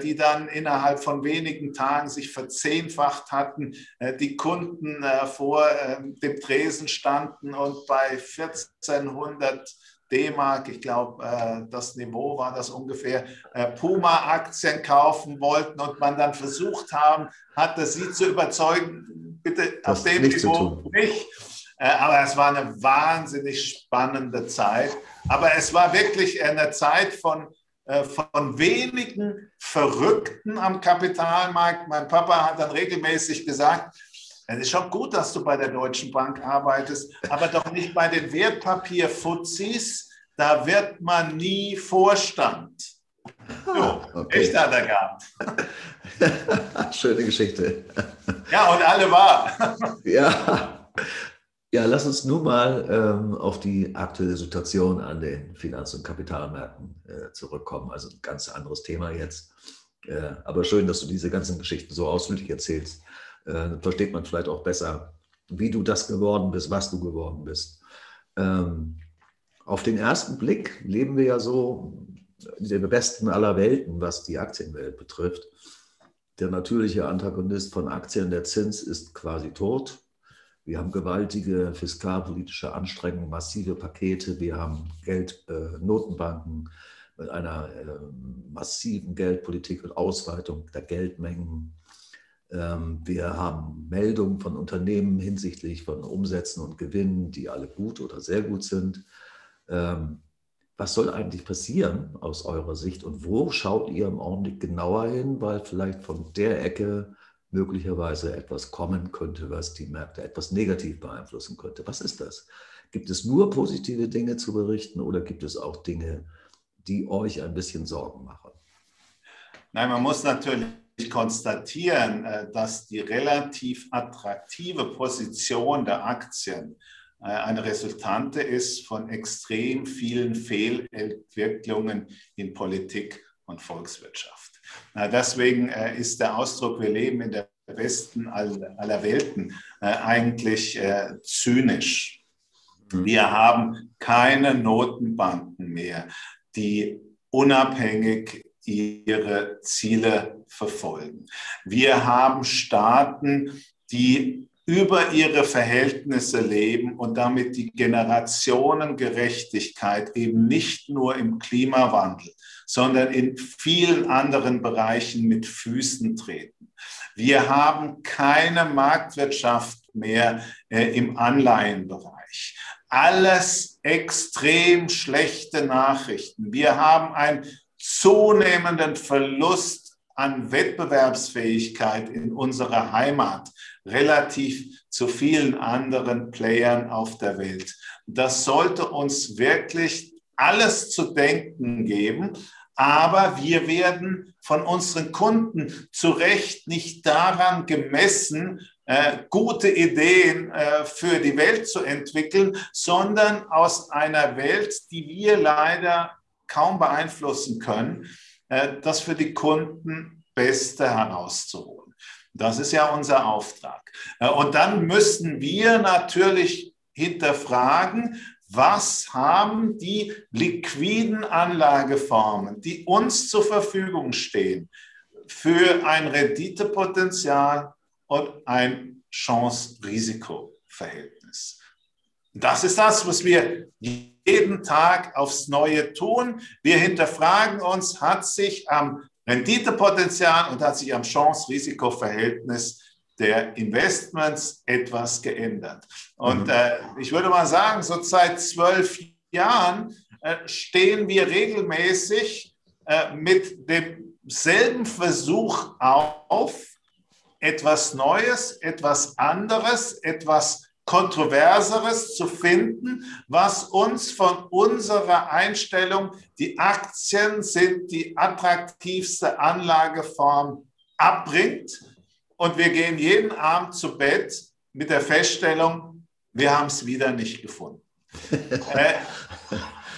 die dann innerhalb von wenigen Tagen sich verzehnfacht hatten. Die Kunden vor dem Tresen standen und bei 1400 D-Mark, ich glaube, äh, das Niveau war das ungefähr, äh, Puma-Aktien kaufen wollten und man dann versucht haben, hatte sie zu überzeugen, bitte das auf dem Niveau nicht. Äh, aber es war eine wahnsinnig spannende Zeit. Aber es war wirklich eine Zeit von, von wenigen Verrückten am Kapitalmarkt. Mein Papa hat dann regelmäßig gesagt, es ist schon gut, dass du bei der Deutschen Bank arbeitest, aber doch nicht bei den Wertpapierfuzis. Da wird man nie Vorstand. Ah, okay. echt hat er gehabt. Schöne Geschichte. Ja, und alle wahr. ja. ja, lass uns nun mal ähm, auf die aktuelle Situation an den Finanz- und Kapitalmärkten äh, zurückkommen. Also ein ganz anderes Thema jetzt. Äh, aber schön, dass du diese ganzen Geschichten so ausführlich erzählst äh, versteht man vielleicht auch besser, wie du das geworden bist, was du geworden bist. Ähm, auf den ersten Blick leben wir ja so in der besten aller Welten, was die Aktienwelt betrifft. Der natürliche Antagonist von Aktien, der Zins, ist quasi tot. Wir haben gewaltige fiskalpolitische Anstrengungen, massive Pakete. Wir haben Geld, äh, mit einer äh, massiven Geldpolitik und Ausweitung der Geldmengen. Ähm, wir haben Meldungen von Unternehmen hinsichtlich von Umsätzen und Gewinnen, die alle gut oder sehr gut sind. Ähm, was soll eigentlich passieren aus eurer Sicht und wo schaut ihr im Augenblick genauer hin, weil vielleicht von der Ecke möglicherweise etwas kommen könnte, was die Märkte etwas negativ beeinflussen könnte? Was ist das? Gibt es nur positive Dinge zu berichten oder gibt es auch Dinge, die euch ein bisschen Sorgen machen? Nein, man muss natürlich konstatieren, äh, dass die relativ attraktive Position der Aktien äh, eine Resultante ist von extrem vielen Fehlentwicklungen in Politik und Volkswirtschaft. Deswegen äh, ist der Ausdruck, wir leben in der besten aller Welten, eigentlich zynisch. Mhm. Wir haben keine Notenbanken mehr, die unabhängig ihre Ziele verfolgen. Wir haben Staaten, die über ihre Verhältnisse leben und damit die Generationengerechtigkeit eben nicht nur im Klimawandel, sondern in vielen anderen Bereichen mit Füßen treten. Wir haben keine Marktwirtschaft mehr äh, im Anleihenbereich. Alles extrem schlechte Nachrichten. Wir haben ein zunehmenden Verlust an Wettbewerbsfähigkeit in unserer Heimat relativ zu vielen anderen Playern auf der Welt. Das sollte uns wirklich alles zu denken geben, aber wir werden von unseren Kunden zu Recht nicht daran gemessen, äh, gute Ideen äh, für die Welt zu entwickeln, sondern aus einer Welt, die wir leider kaum beeinflussen können, äh, das für die Kunden Beste herauszuholen. Das ist ja unser Auftrag. Äh, und dann müssen wir natürlich hinterfragen, was haben die liquiden Anlageformen, die uns zur Verfügung stehen, für ein Renditepotenzial und ein Chance-Risiko-Verhältnis. Das ist das, was wir jeden Tag aufs Neue tun. Wir hinterfragen uns, hat sich am Renditepotenzial und hat sich am Chance-Risiko-Verhältnis der Investments etwas geändert. Und mhm. äh, ich würde mal sagen, so seit zwölf Jahren äh, stehen wir regelmäßig äh, mit demselben Versuch auf, etwas Neues, etwas anderes, etwas Kontroverseres zu finden, was uns von unserer Einstellung, die Aktien sind die attraktivste Anlageform, abbringt. Und wir gehen jeden Abend zu Bett mit der Feststellung, wir haben es wieder nicht gefunden. Äh,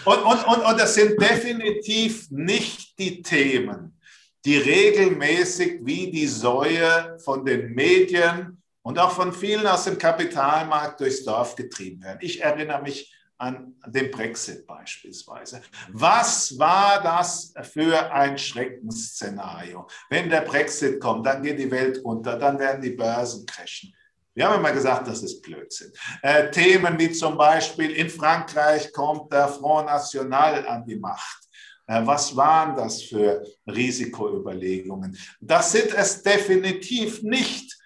und, und, und, und das sind definitiv nicht die Themen, die regelmäßig wie die Säue von den Medien und auch von vielen aus dem Kapitalmarkt durchs Dorf getrieben werden. Ich erinnere mich an den Brexit beispielsweise. Was war das für ein Schreckensszenario? Wenn der Brexit kommt, dann geht die Welt unter, dann werden die Börsen crashen. Wir haben immer gesagt, das ist Blödsinn. Äh, Themen wie zum Beispiel in Frankreich kommt der Front National an die Macht. Äh, was waren das für Risikoüberlegungen? Das sind es definitiv nicht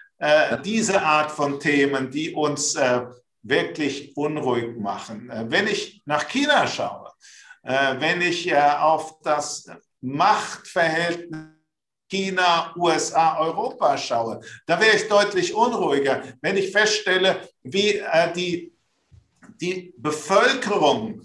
diese Art von Themen, die uns äh, wirklich unruhig machen. Äh, wenn ich nach China schaue, äh, wenn ich äh, auf das Machtverhältnis China, USA, Europa schaue, da wäre ich deutlich unruhiger, wenn ich feststelle, wie äh, die, die Bevölkerung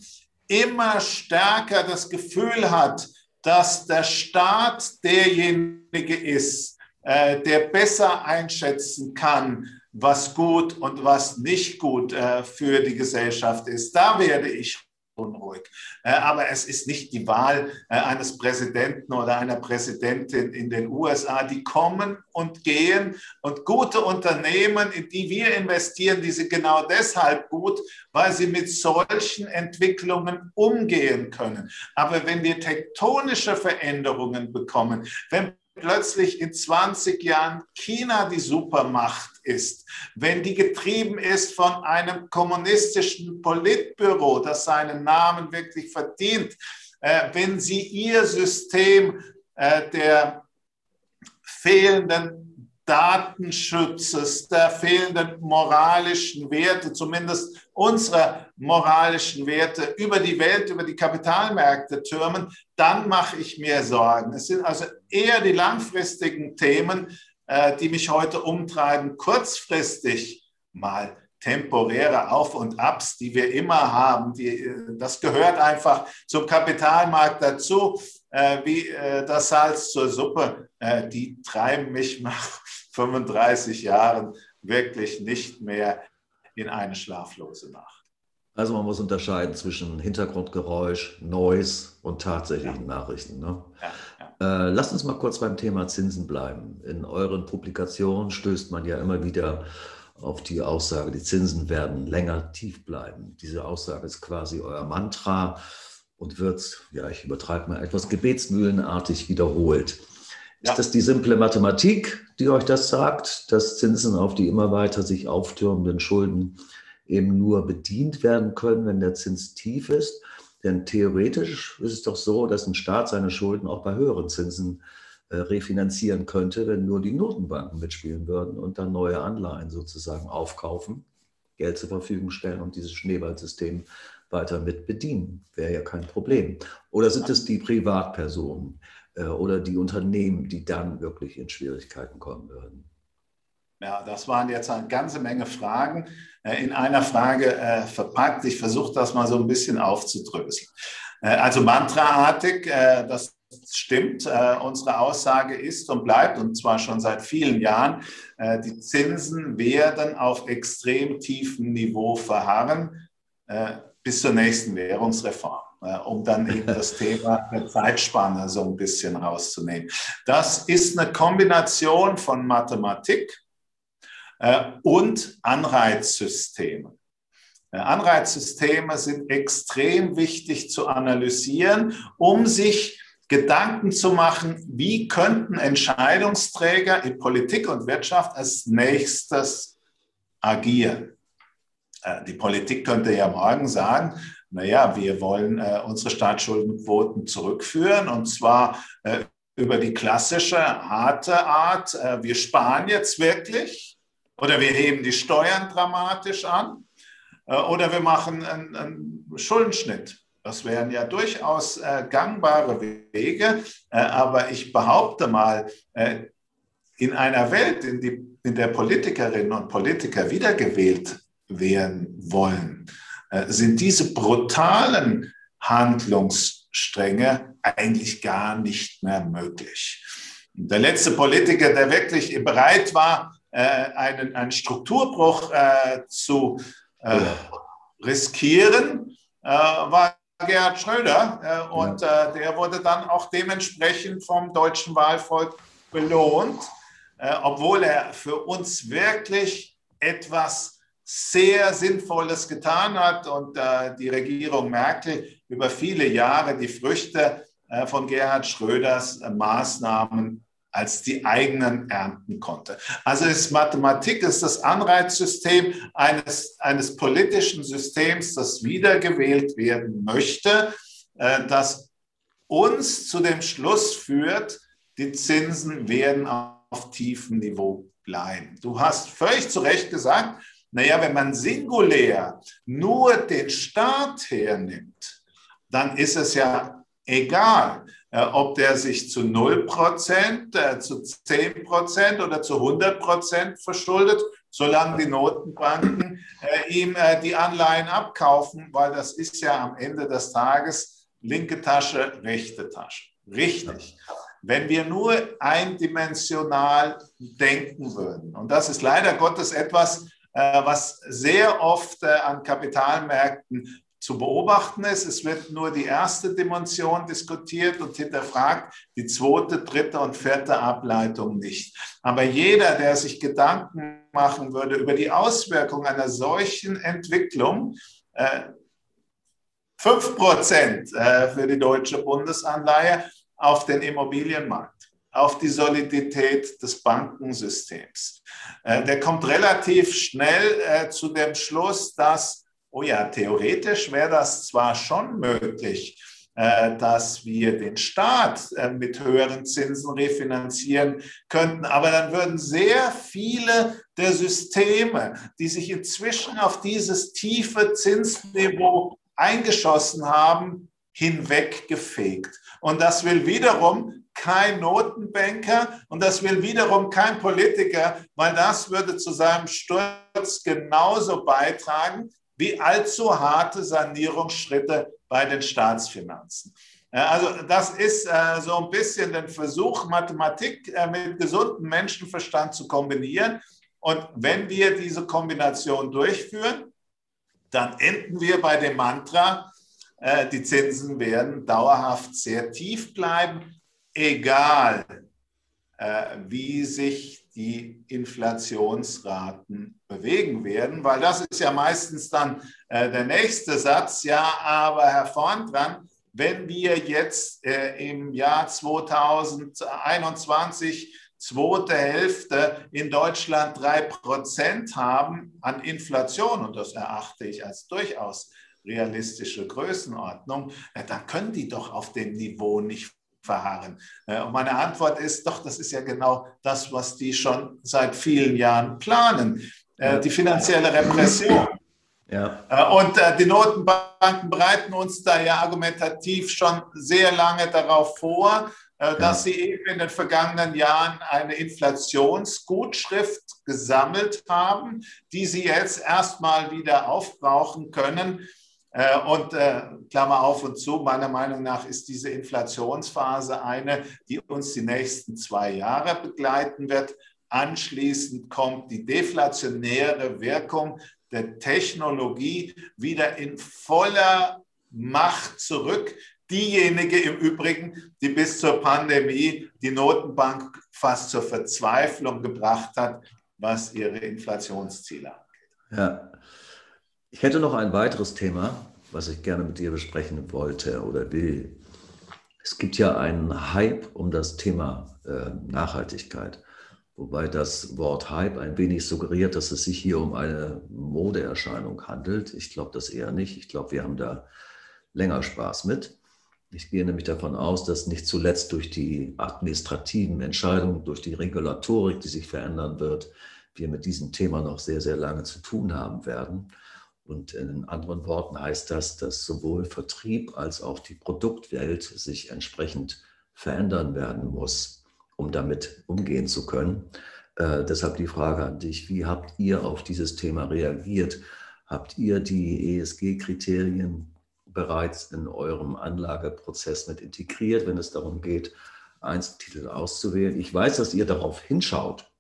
immer stärker das Gefühl hat, dass der Staat derjenige ist, äh, der besser einschätzen kann, was gut und was nicht gut äh, für die Gesellschaft ist. Da werde ich unruhig. Äh, aber es ist nicht die Wahl eines Präsidenten oder einer Präsidentin in den USA. Die kommen und gehen und gute Unternehmen, in die wir investieren, die sind genau deshalb gut, weil sie mit solchen Entwicklungen umgehen können. Aber wenn wir tektonische Veränderungen bekommen, wenn plötzlich in 20 Jahren China die Supermacht ist, wenn die getrieben ist von einem kommunistischen Politbüro, das seinen Namen wirklich verdient, äh, wenn sie ihr System äh, der fehlenden Datenschutzes, der fehlenden moralischen Werte, zumindest unserer moralischen Werte über die Welt, über die Kapitalmärkte türmen, dann mache ich mir Sorgen. Es sind also eher die langfristigen Themen, äh, die mich heute umtreiben, kurzfristig mal temporäre Auf und Abs, die wir immer haben. Die, äh, das gehört einfach zum Kapitalmarkt dazu, äh, wie das Salz zur Suppe. die treiben mich nach 35 Jahren wirklich nicht mehr in eine schlaflose Nacht. Also man muss unterscheiden zwischen Hintergrundgeräusch, Noise und tatsächlichen ja. Nachrichten. Ne? Ja, ja. Äh, lasst uns mal kurz beim Thema Zinsen bleiben. In euren Publikationen stößt man ja immer wieder auf die Aussage, die Zinsen werden länger tief bleiben. Diese Aussage ist quasi euer Mantra und wird, ja, ich übertreibe mal etwas gebetsmühlenartig wiederholt. Ist ja. das die simple Mathematik, die euch das sagt, dass Zinsen auf die immer weiter sich auftürmenden Schulden eben nur bedient werden können, wenn der Zins tief ist? Denn theoretisch ist es doch so, dass ein Staat seine Schulden auch bei höheren Zinsen äh, refinanzieren könnte, wenn nur die Notenbanken mitspielen würden und dann neue Anleihen sozusagen aufkaufen, Geld zur Verfügung stellen und dieses Schneeballsystem weiter mit bedienen. Wäre ja kein Problem. Oder sind es die Privatpersonen? Äh, oder die Unternehmen, die dann wirklich in Schwierigkeiten kommen würden? Ja, das waren jetzt eine ganze Menge Fragen äh, in einer Frage äh, verpackt. Ich versuche das mal so ein bisschen aufzudröseln. Also mantraartig, das stimmt. Unsere Aussage ist und bleibt, und zwar schon seit vielen Jahren, die Zinsen werden auf extrem tiefem Niveau verharren bis zur nächsten Währungsreform. Äh, um dann eben das Thema der Zeitspanne so ein bisschen rauszunehmen. Das ist eine Kombination von Mathematik äh, und Anreizsystemen. Äh, Anreizsysteme sind extrem wichtig zu analysieren, um sich Gedanken zu machen, wie könnten Entscheidungsträger in Politik und Wirtschaft als nächstes agieren. Die Politik könnte ja morgen sagen, naja, wir wollen äh, unsere Staatsschuldenquoten zurückführen und zwar äh, über die klassische harte Art, äh, wir sparen jetzt wirklich oder wir heben die Steuern dramatisch an äh, oder wir machen einen, einen Schuldenschnitt. Das wären ja durchaus äh, gangbare Wege, äh, aber ich behaupte mal, in einer Welt, in, die, in der Politikerinnen und Politiker wiedergewählt werden wollen, sind diese brutalen Handlungsstränge eigentlich gar nicht mehr möglich. Der letzte Politiker, der wirklich bereit war, äh, einen, einen Strukturbruch äh, zu riskieren, war Gerhard Schröder äh, und äh, der wurde dann auch dementsprechend vom deutschen Wahlvolk belohnt, äh, obwohl er für uns wirklich etwas sehr Sinnvolles getan hat und äh, die Regierung Merkel über viele Jahre die Früchte äh, von Gerhard Schröders äh, Maßnahmen als die eigenen ernten konnte. Also ist Mathematik ist das Anreizsystem eines, eines politischen Systems, das wiedergewählt werden möchte, äh, das uns zu dem Schluss führt, die Zinsen werden auf tiefem Niveau bleiben. Du hast völlig zu Recht gesagt, naja, wenn man singulär nur den Staat hernimmt, dann ist es ja egal, äh, ob der sich zu 0 Prozent, äh, zu 10 Prozent oder zu 100 Prozent verschuldet, solange die Notenbanken äh, ihm die Anleihen abkaufen, weil das ist ja am Ende des Tages linke Tasche, rechte Tasche. Richtig. Wenn wir nur eindimensional denken würden, und das ist leider Gottes etwas, was sehr oft an Kapitalmärkten zu beobachten ist. Es wird nur die erste Dimension diskutiert und hinterfragt, die zweite, dritte und vierte Ableitung nicht. Aber jeder, der sich Gedanken machen würde über die Auswirkungen einer solchen Entwicklung, äh, 5 Prozent äh, für die deutsche Bundesanleihe auf den Immobilienmarkt, auf die Solidität des Bankensystems. Äh, der kommt relativ schnell äh, zu dem Schluss, dass oh ja, theoretisch wäre das zwar schon möglich, äh, dass wir den Staat mit höheren Zinsen refinanzieren könnten. Aber dann würden sehr viele der Systeme, die sich inzwischen auf dieses tiefe Zinsniveau eingeschossen haben, hinweggefegt. Und das will wiederum kein Notenbanker und das will wiederum kein Politiker, weil das würde zu seinem Sturz genauso beitragen wie allzu harte Sanierungsschritte bei den Staatsfinanzen. Also das ist äh, so ein bisschen ein Versuch, Mathematik äh, mit gesundem Menschenverstand zu kombinieren. Und wenn wir diese Kombination durchführen, dann enden wir bei dem Mantra, äh, die Zinsen werden dauerhaft sehr tief bleiben, egal wie sich die Inflationsraten bewegen werden, weil das ist ja meistens dann äh, der nächste Satz. Ja, aber Herr Vorn dran, wenn wir jetzt äh, im Jahr 2021 zweite Hälfte in Deutschland drei Prozent haben an Inflation, und das erachte ich als durchaus realistische Größenordnung, dann können die doch auf dem Niveau nicht verharren? Äh, und meine Antwort ist, doch, das ist ja genau das, was die schon seit vielen Jahren planen, äh, die finanzielle Repression. Ja. Äh, und die Notenbanken bereiten uns da ja argumentativ schon sehr lange darauf vor, dass sie eben in den vergangenen Jahren eine Inflationsgutschrift gesammelt haben, die sie jetzt erstmal wieder aufbrauchen können. Äh, und äh, Klammer auf und zu, meiner Meinung nach ist diese Inflationsphase eine, die uns die nächsten zwei Jahre begleiten wird. Anschließend kommt die deflationäre Wirkung der Technologie wieder in voller Macht zurück. Diejenige im Übrigen, die bis zur Pandemie die Notenbank fast zur Verzweiflung gebracht hat, was ihre Inflationsziele angeht. Ja. Ich hätte noch ein weiteres Thema, was ich gerne mit dir besprechen wollte oder will. Es gibt ja einen Hype um das Thema äh, Nachhaltigkeit, wobei das Wort Hype ein wenig suggeriert, dass es sich hier um eine Modeerscheinung handelt. Ich glaube das eher nicht. Ich glaube, wir haben da länger Spaß mit. Ich gehe nämlich davon aus, dass nicht zuletzt durch die administrativen Entscheidungen, durch die Regulatorik, die sich verändern wird, wir mit diesem Thema noch sehr, sehr lange zu tun haben werden. Und in anderen Worten heißt das, dass sowohl Vertrieb als auch die Produktwelt sich entsprechend verändern werden muss, um damit umgehen zu können. Äh, deshalb die Frage an dich, wie habt ihr auf dieses Thema reagiert? Habt ihr die ESG-Kriterien bereits in eurem Anlageprozess mit integriert, wenn es darum geht, Einzeltitel auszuwählen? Ich weiß, dass ihr darauf hinschaut,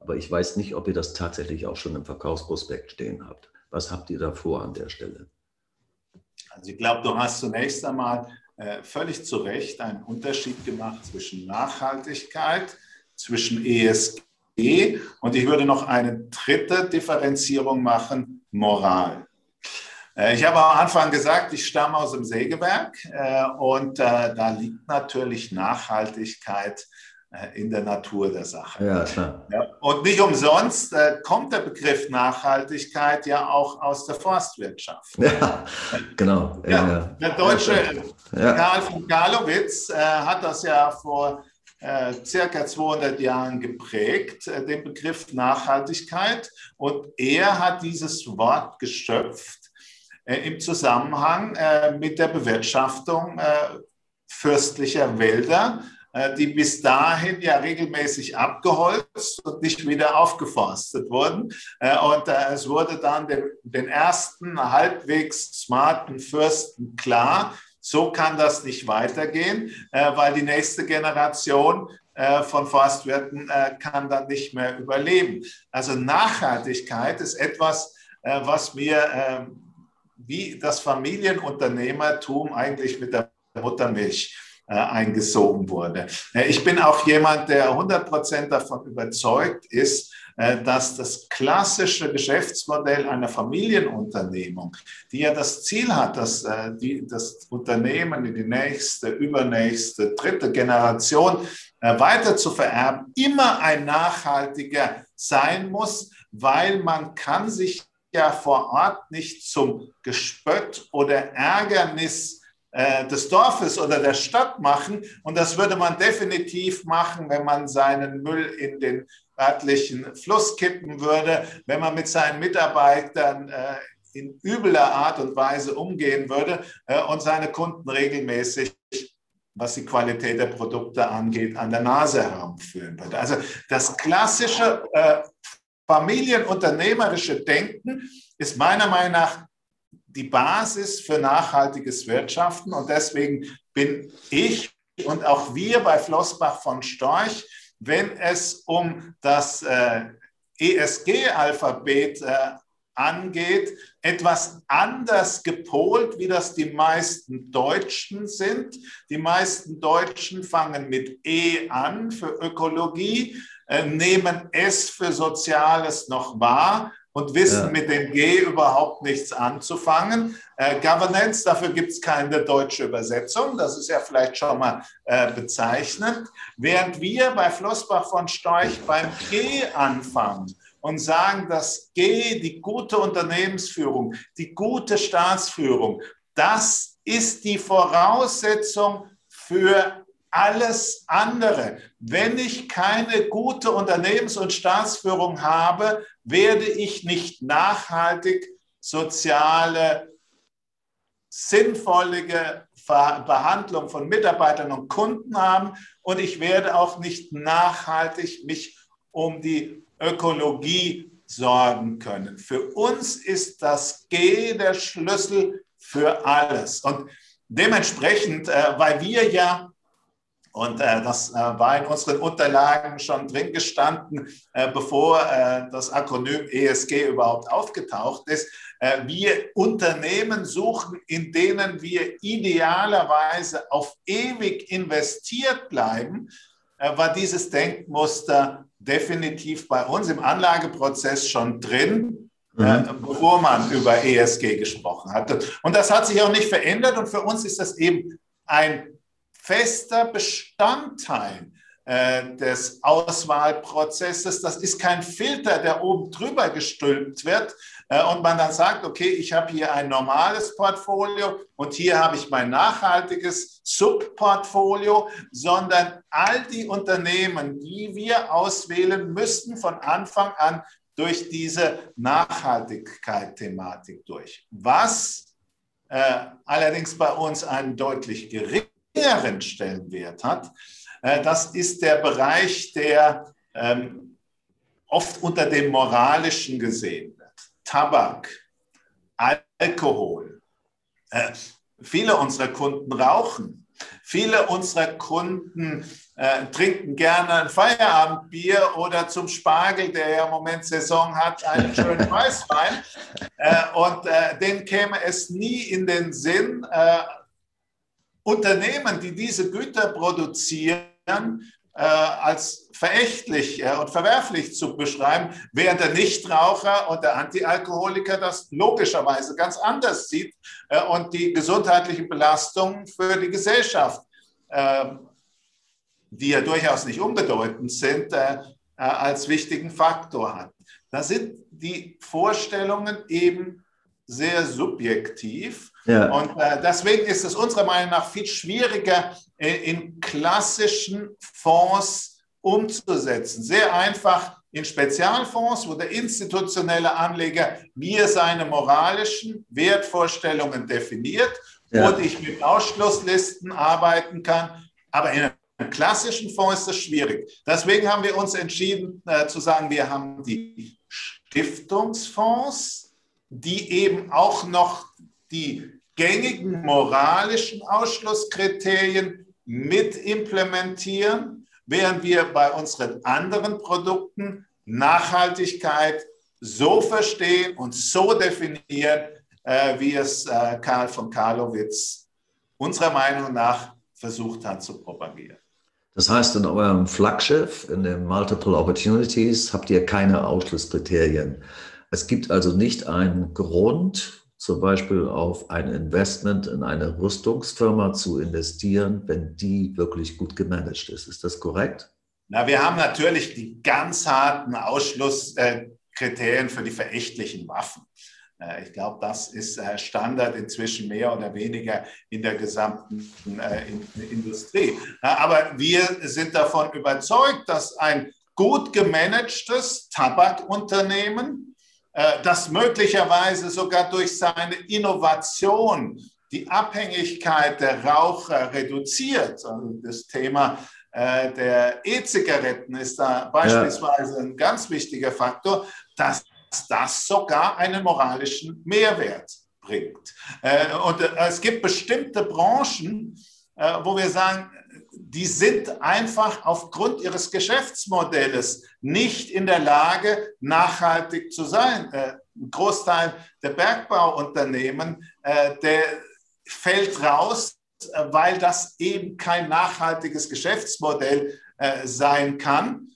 aber ich weiß nicht, ob ihr das tatsächlich auch schon im Verkaufsprospekt stehen habt. Was habt ihr da vor an der Stelle? Also ich glaube, du hast zunächst einmal äh, völlig zu Recht einen Unterschied gemacht zwischen Nachhaltigkeit, zwischen ESG und ich würde noch eine dritte Differenzierung machen, Moral. Äh, ich habe am Anfang gesagt, ich stamme aus dem Sägewerk äh, und äh, da liegt natürlich Nachhaltigkeit in der Natur der Sache. Ja, klar. Und nicht umsonst kommt der Begriff Nachhaltigkeit ja auch aus der Forstwirtschaft. Ja, genau. Ja, der deutsche ja. Karl von Karlowitz hat das ja vor circa 200 Jahren geprägt, den Begriff Nachhaltigkeit. Und er hat dieses Wort geschöpft äh, im Zusammenhang äh, mit der Bewirtschaftung äh, fürstlicher Wälder, die bis dahin ja regelmäßig abgeholzt und nicht wieder aufgeforstet wurden. Und es wurde dann den, ersten halbwegs smarten Fürsten klar, so kann das nicht weitergehen, weil die nächste Generation von Forstwirten kann dann nicht mehr überleben. Also Nachhaltigkeit ist etwas, was mir ähm, wie das Familienunternehmertum eigentlich mit der Muttermilch äh, eingesogen wurde. Äh, ich bin auch jemand, der 100 Prozent davon überzeugt ist, äh, dass das klassische Geschäftsmodell einer Familienunternehmung, die ja das Ziel hat, dass die, das Unternehmen in die nächste, übernächste, dritte Generation weiter zu vererben, immer ein nachhaltiger sein muss, weil man kann sich ja vor Ort nicht zum Gespött oder Ärgernis äh, des Dorfes oder der Stadt machen. Und das würde man definitiv machen, wenn man seinen Müll in den örtlichen Fluss kippen würde, wenn man mit seinen Mitarbeitern äh, in übler Art und Weise umgehen würde äh, und seine Kunden regelmäßig was die Qualität der Produkte angeht, an der Nase herumführen würde. Also das klassische äh, Familienunternehmerische Denken ist meiner Meinung nach die Basis für nachhaltiges Wirtschaften. Und deswegen bin ich und auch wir bei Flossbach von Storch, wenn es um das äh, ESG-Alphabet äh, angeht, etwas anders gepolt, wie das die meisten Deutschen sind. Die meisten Deutschen fangen mit E an für Ökologie, äh, nehmen es für Soziales noch wahr und wissen ja. mit dem G überhaupt nichts anzufangen. Äh, Governance, dafür gibt es keine deutsche Übersetzung, das ist ja vielleicht schon mal äh, bezeichnend. Während wir bei Flossbach von Storch beim G anfangen und sagen, dass G, die gute Unternehmensführung, die gute Staatsführung, das ist die Voraussetzung für alles andere. Wenn ich keine gute Unternehmens- und Staatsführung habe, werde ich nicht nachhaltig soziale, sinnvolle Behandlung von Mitarbeitern und Kunden haben und ich werde auch nicht nachhaltig mich um die Ökologie sorgen können. Für uns ist das G der Schlüssel für alles. Und dementsprechend, äh, weil wir ja und äh, das äh, war in unseren Unterlagen schon drin gestanden, äh, bevor äh, das Akronym ESG überhaupt aufgetaucht ist. Äh, wir Unternehmen suchen, in denen wir idealerweise auf ewig investiert bleiben, äh, war dieses Denkmuster definitiv bei uns im Anlageprozess schon drin. Mhm. bevor man über ESG gesprochen hatte. Und das hat sich auch nicht verändert. Und für uns ist das eben ein fester Bestandteil äh, des Auswahlprozesses. Das ist kein Filter, der oben drüber gestülpt wird äh, und man dann sagt, okay, ich habe hier ein normales Portfolio und hier habe ich mein nachhaltiges Subportfolio, sondern all die Unternehmen, die wir auswählen, müssten von Anfang an durch diese Nachhaltigkeit-Thematik durch. Was äh, allerdings bei uns einen deutlich geringeren Stellenwert hat, äh, das ist der Bereich, der ähm, oft unter dem Moralischen gesehen wird. Tabak, Alkohol. Äh, viele unserer Kunden rauchen. Viele unserer Kunden äh, trinken gerne ein Feierabendbier oder zum Spargel, der ja im Moment Saison hat, einen schönen Weißwein. Äh, und äh, denen käme es nie in den Sinn, äh, Unternehmen, die diese Güter produzieren, äh, als verächtlich äh, und verwerflich zu beschreiben, während der Nichtraucher und der Antialkoholiker das logischerweise ganz anders sieht äh, und die gesundheitlichen Belastungen für die Gesellschaft, ähm, die ja durchaus nicht unbedeutend sind, als wichtigen Faktor hat. Da sind die Vorstellungen eben sehr subjektiv ja. Und äh, deswegen ist es unserer Meinung nach viel schwieriger, äh, in klassischen Fonds umzusetzen. Sehr einfach in Spezialfonds, wo der institutionelle Anleger mir seine moralischen Wertvorstellungen definiert ja. und ich mit Ausschlusslisten arbeiten kann. Aber in einem klassischen Fonds ist das schwierig. Deswegen haben wir uns entschieden äh, zu sagen, wir haben die Stiftungsfonds, die eben auch noch die gängigen moralischen Ausschlusskriterien mit implementieren, während wir bei unseren anderen Produkten Nachhaltigkeit so verstehen und so definieren, äh, wie es äh, Karl von Karlowitz unserer Meinung nach versucht hat zu propagieren. Das heißt, in eurem Flaggschiff, in den Multiple Opportunities, habt ihr keine Ausschlusskriterien. Es gibt also nicht einen Grund, zum Beispiel auf ein Investment in eine Rüstungsfirma zu investieren, wenn die wirklich gut gemanagt ist. Ist das korrekt? Na, wir haben natürlich die ganz harten Ausschlusskriterien für die verächtlichen Waffen. Äh, ich glaube, das ist äh, Standard inzwischen mehr oder weniger in der gesamten äh, Industrie. Aber wir sind davon überzeugt, dass ein gut gemanagtes Tabakunternehmen äh, das möglicherweise sogar durch seine Innovation die Abhängigkeit der Raucher reduziert. Also das Thema äh, der E-Zigaretten ist da beispielsweise ja. ein ganz wichtiger Faktor, dass das sogar einen moralischen Mehrwert bringt. Äh, und es gibt bestimmte Branchen, wo wir sagen, die sind einfach aufgrund ihres Geschäftsmodells nicht in der Lage, nachhaltig zu sein. Äh, ein Großteil der Bergbauunternehmen, äh, der fällt raus, äh, weil das eben kein nachhaltiges Geschäftsmodell sein kann.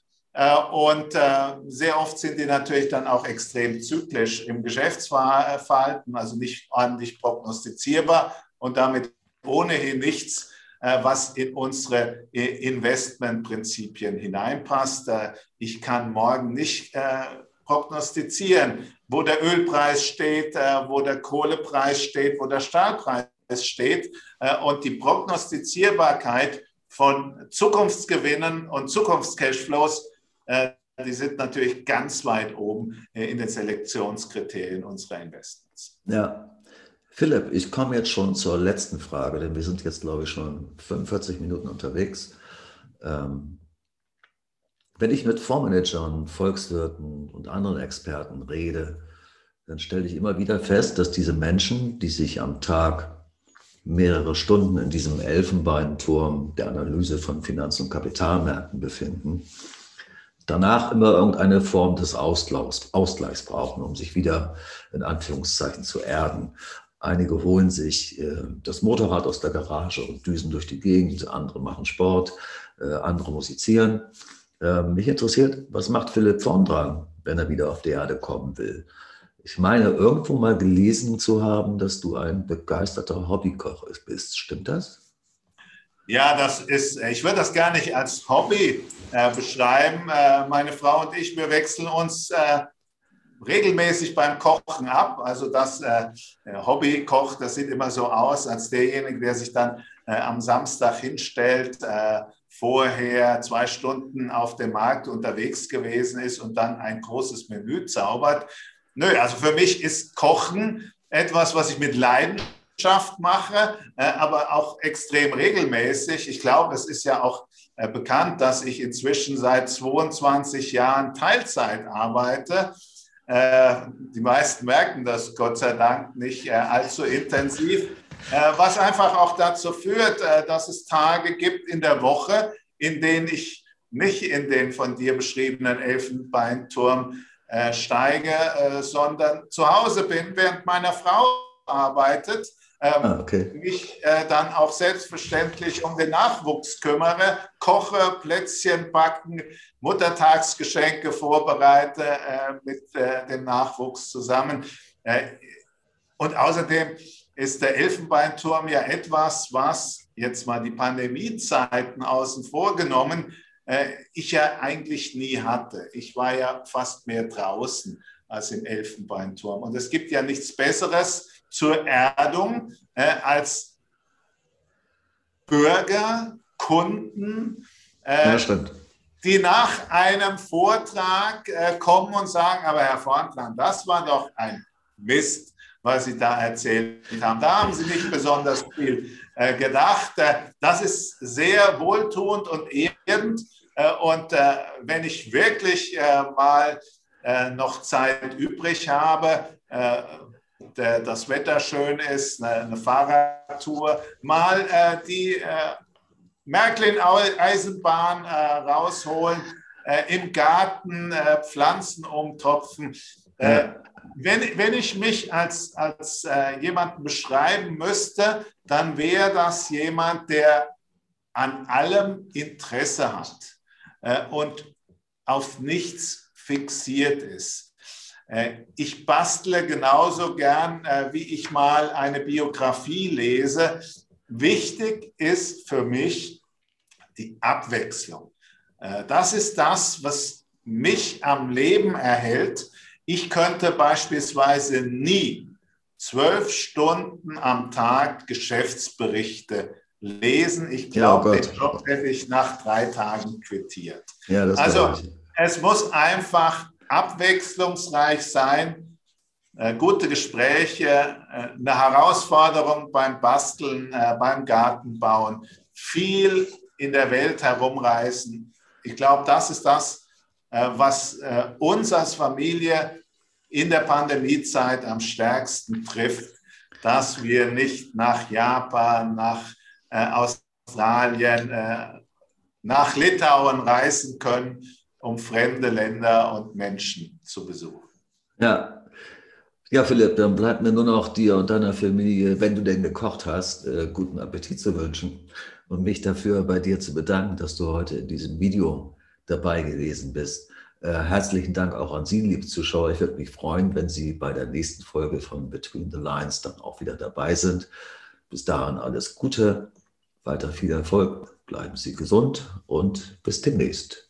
Und sehr oft sind die natürlich dann auch extrem zyklisch im Geschäftsverhalten, also nicht ordentlich prognostizierbar und damit ohnehin nichts was in unsere äh, Investmentprinzipien hineinpasst. Äh, ich kann morgen nicht prognostizieren, wo der Ölpreis steht, wo der Kohlepreis steht, wo der Stahlpreis steht. Und die Prognostizierbarkeit von Zukunftsgewinnen und Zukunftscashflows, die sind natürlich ganz weit oben in den Selektionskriterien unserer Investments. Ja, Philipp, ich komme jetzt schon zur letzten Frage, denn wir sind jetzt, glaube ich, schon 45 Minuten unterwegs. Ähm, wenn ich mit Fondsmanagern, Volkswirten und anderen Experten rede, dann stelle ich immer wieder fest, dass diese Menschen, die sich am Tag mehrere Stunden in diesem Elfenbeinturm der Analyse von Finanz- und Kapitalmärkten befinden, danach immer irgendeine Form des Ausgleichs, Ausgleichs brauchen, um sich wieder in Anführungszeichen zu erden. Einige holen sich äh, das Motorrad aus der Garage und düsen durch die Gegend, andere machen Sport, äh, andere musizieren. Äh, mich interessiert, was macht Philipp von dran, wenn er wieder auf die Erde kommen will? Ich meine, irgendwo mal gelesen zu haben, dass du ein begeisterter Hobbykoch bist. Stimmt das? Ja, das ist, ich würde das gar nicht als Hobby äh, beschreiben. Äh, meine Frau und ich, wir wechseln uns äh, regelmäßig beim Kochen ab. Also das äh, Hobbykoch, das sieht immer so aus, als derjenige, der sich dann äh, am Samstag hinstellt, äh, vorher zwei Stunden auf dem Markt unterwegs gewesen ist und dann ein großes Menü zaubert. Nö, also für mich ist Kochen etwas, was ich mit Leidenschaft mache, äh, aber auch extrem regelmäßig. Ich glaube, es ist ja auch äh, bekannt, dass ich inzwischen seit 22 Jahren Teilzeit arbeite. Äh, die meisten merken das Gott sei Dank nicht allzu intensiv. Was einfach auch dazu führt, dass es Tage gibt in der Woche, in denen ich nicht in den von dir beschriebenen Elfenbeinturm äh, steige, äh, sondern zu Hause bin, während meine Frau arbeitet. Ähm, ah, okay. mich äh, dann auch selbstverständlich um den Nachwuchs kümmere, koche, Plätzchen backen, Muttertagsgeschenke vorbereite äh, mit äh, dem Nachwuchs zusammen. Äh, und außerdem ist der Elfenbeinturm ja etwas, was jetzt mal die Pandemiezeiten außen vor genommen, äh, ich ja eigentlich nie hatte. Ich war ja fast mehr draußen als im Elfenbeinturm. Und es gibt ja nichts Besseres zur Erdung äh, als Bürger, Kunden, äh, ja, die nach einem Vortrag äh, kommen und sagen, aber Herr Vorntland, das war doch ein Mist, was Sie da erzählt haben. Da haben Sie nicht besonders viel äh, gedacht. Äh, das ist sehr wohltuend und ehrend. Äh, und äh, wenn ich wirklich mal noch Zeit übrig habe, das Wetter schön ist, eine Fahrradtour, mal die Märklin-Eisenbahn rausholen, im Garten Pflanzen umtopfen. Ja. Wenn, wenn ich mich als, als jemanden beschreiben müsste, dann wäre das jemand, der an allem Interesse hat äh, und auf nichts fixiert ist. Äh, ich bastle genauso gern, äh, wie ich mal eine Biografie lese. Wichtig ist für mich die Abwechslung. Das ist das, was mich am Leben erhält. Ich könnte beispielsweise nie zwölf Stunden am Tag Geschäftsberichte lesen. Ich glaube, ja, den Job hätte ich nach drei Tagen quittiert. Ja, also es muss einfach abwechslungsreich sein, äh, gute Gespräche, äh, eine Herausforderung beim Basteln, äh, beim Gartenbauen, viel in der Welt herumreisen. Ich glaube, das ist das, was uns als Familie in der Pandemiezeit am stärksten trifft, dass wir nicht nach Japan, nach Australien, nach Litauen reisen können, um fremde Länder und Menschen zu besuchen. Ja. Ja, Philipp, dann bleibt mir nur noch dir und deiner Familie, wenn du denn gekocht hast, äh, guten Appetit zu wünschen und mich dafür bei dir zu bedanken, dass du heute in diesem Video dabei gewesen bist. herzlichen Dank auch an Sie, liebe Zuschauer. Ich würde mich freuen, wenn Sie bei der nächsten Folge von Between the Lines dann auch wieder dabei sind. Bis dahin alles Gute weiter viel Erfolg, bleiben Sie gesund und bis demnächst.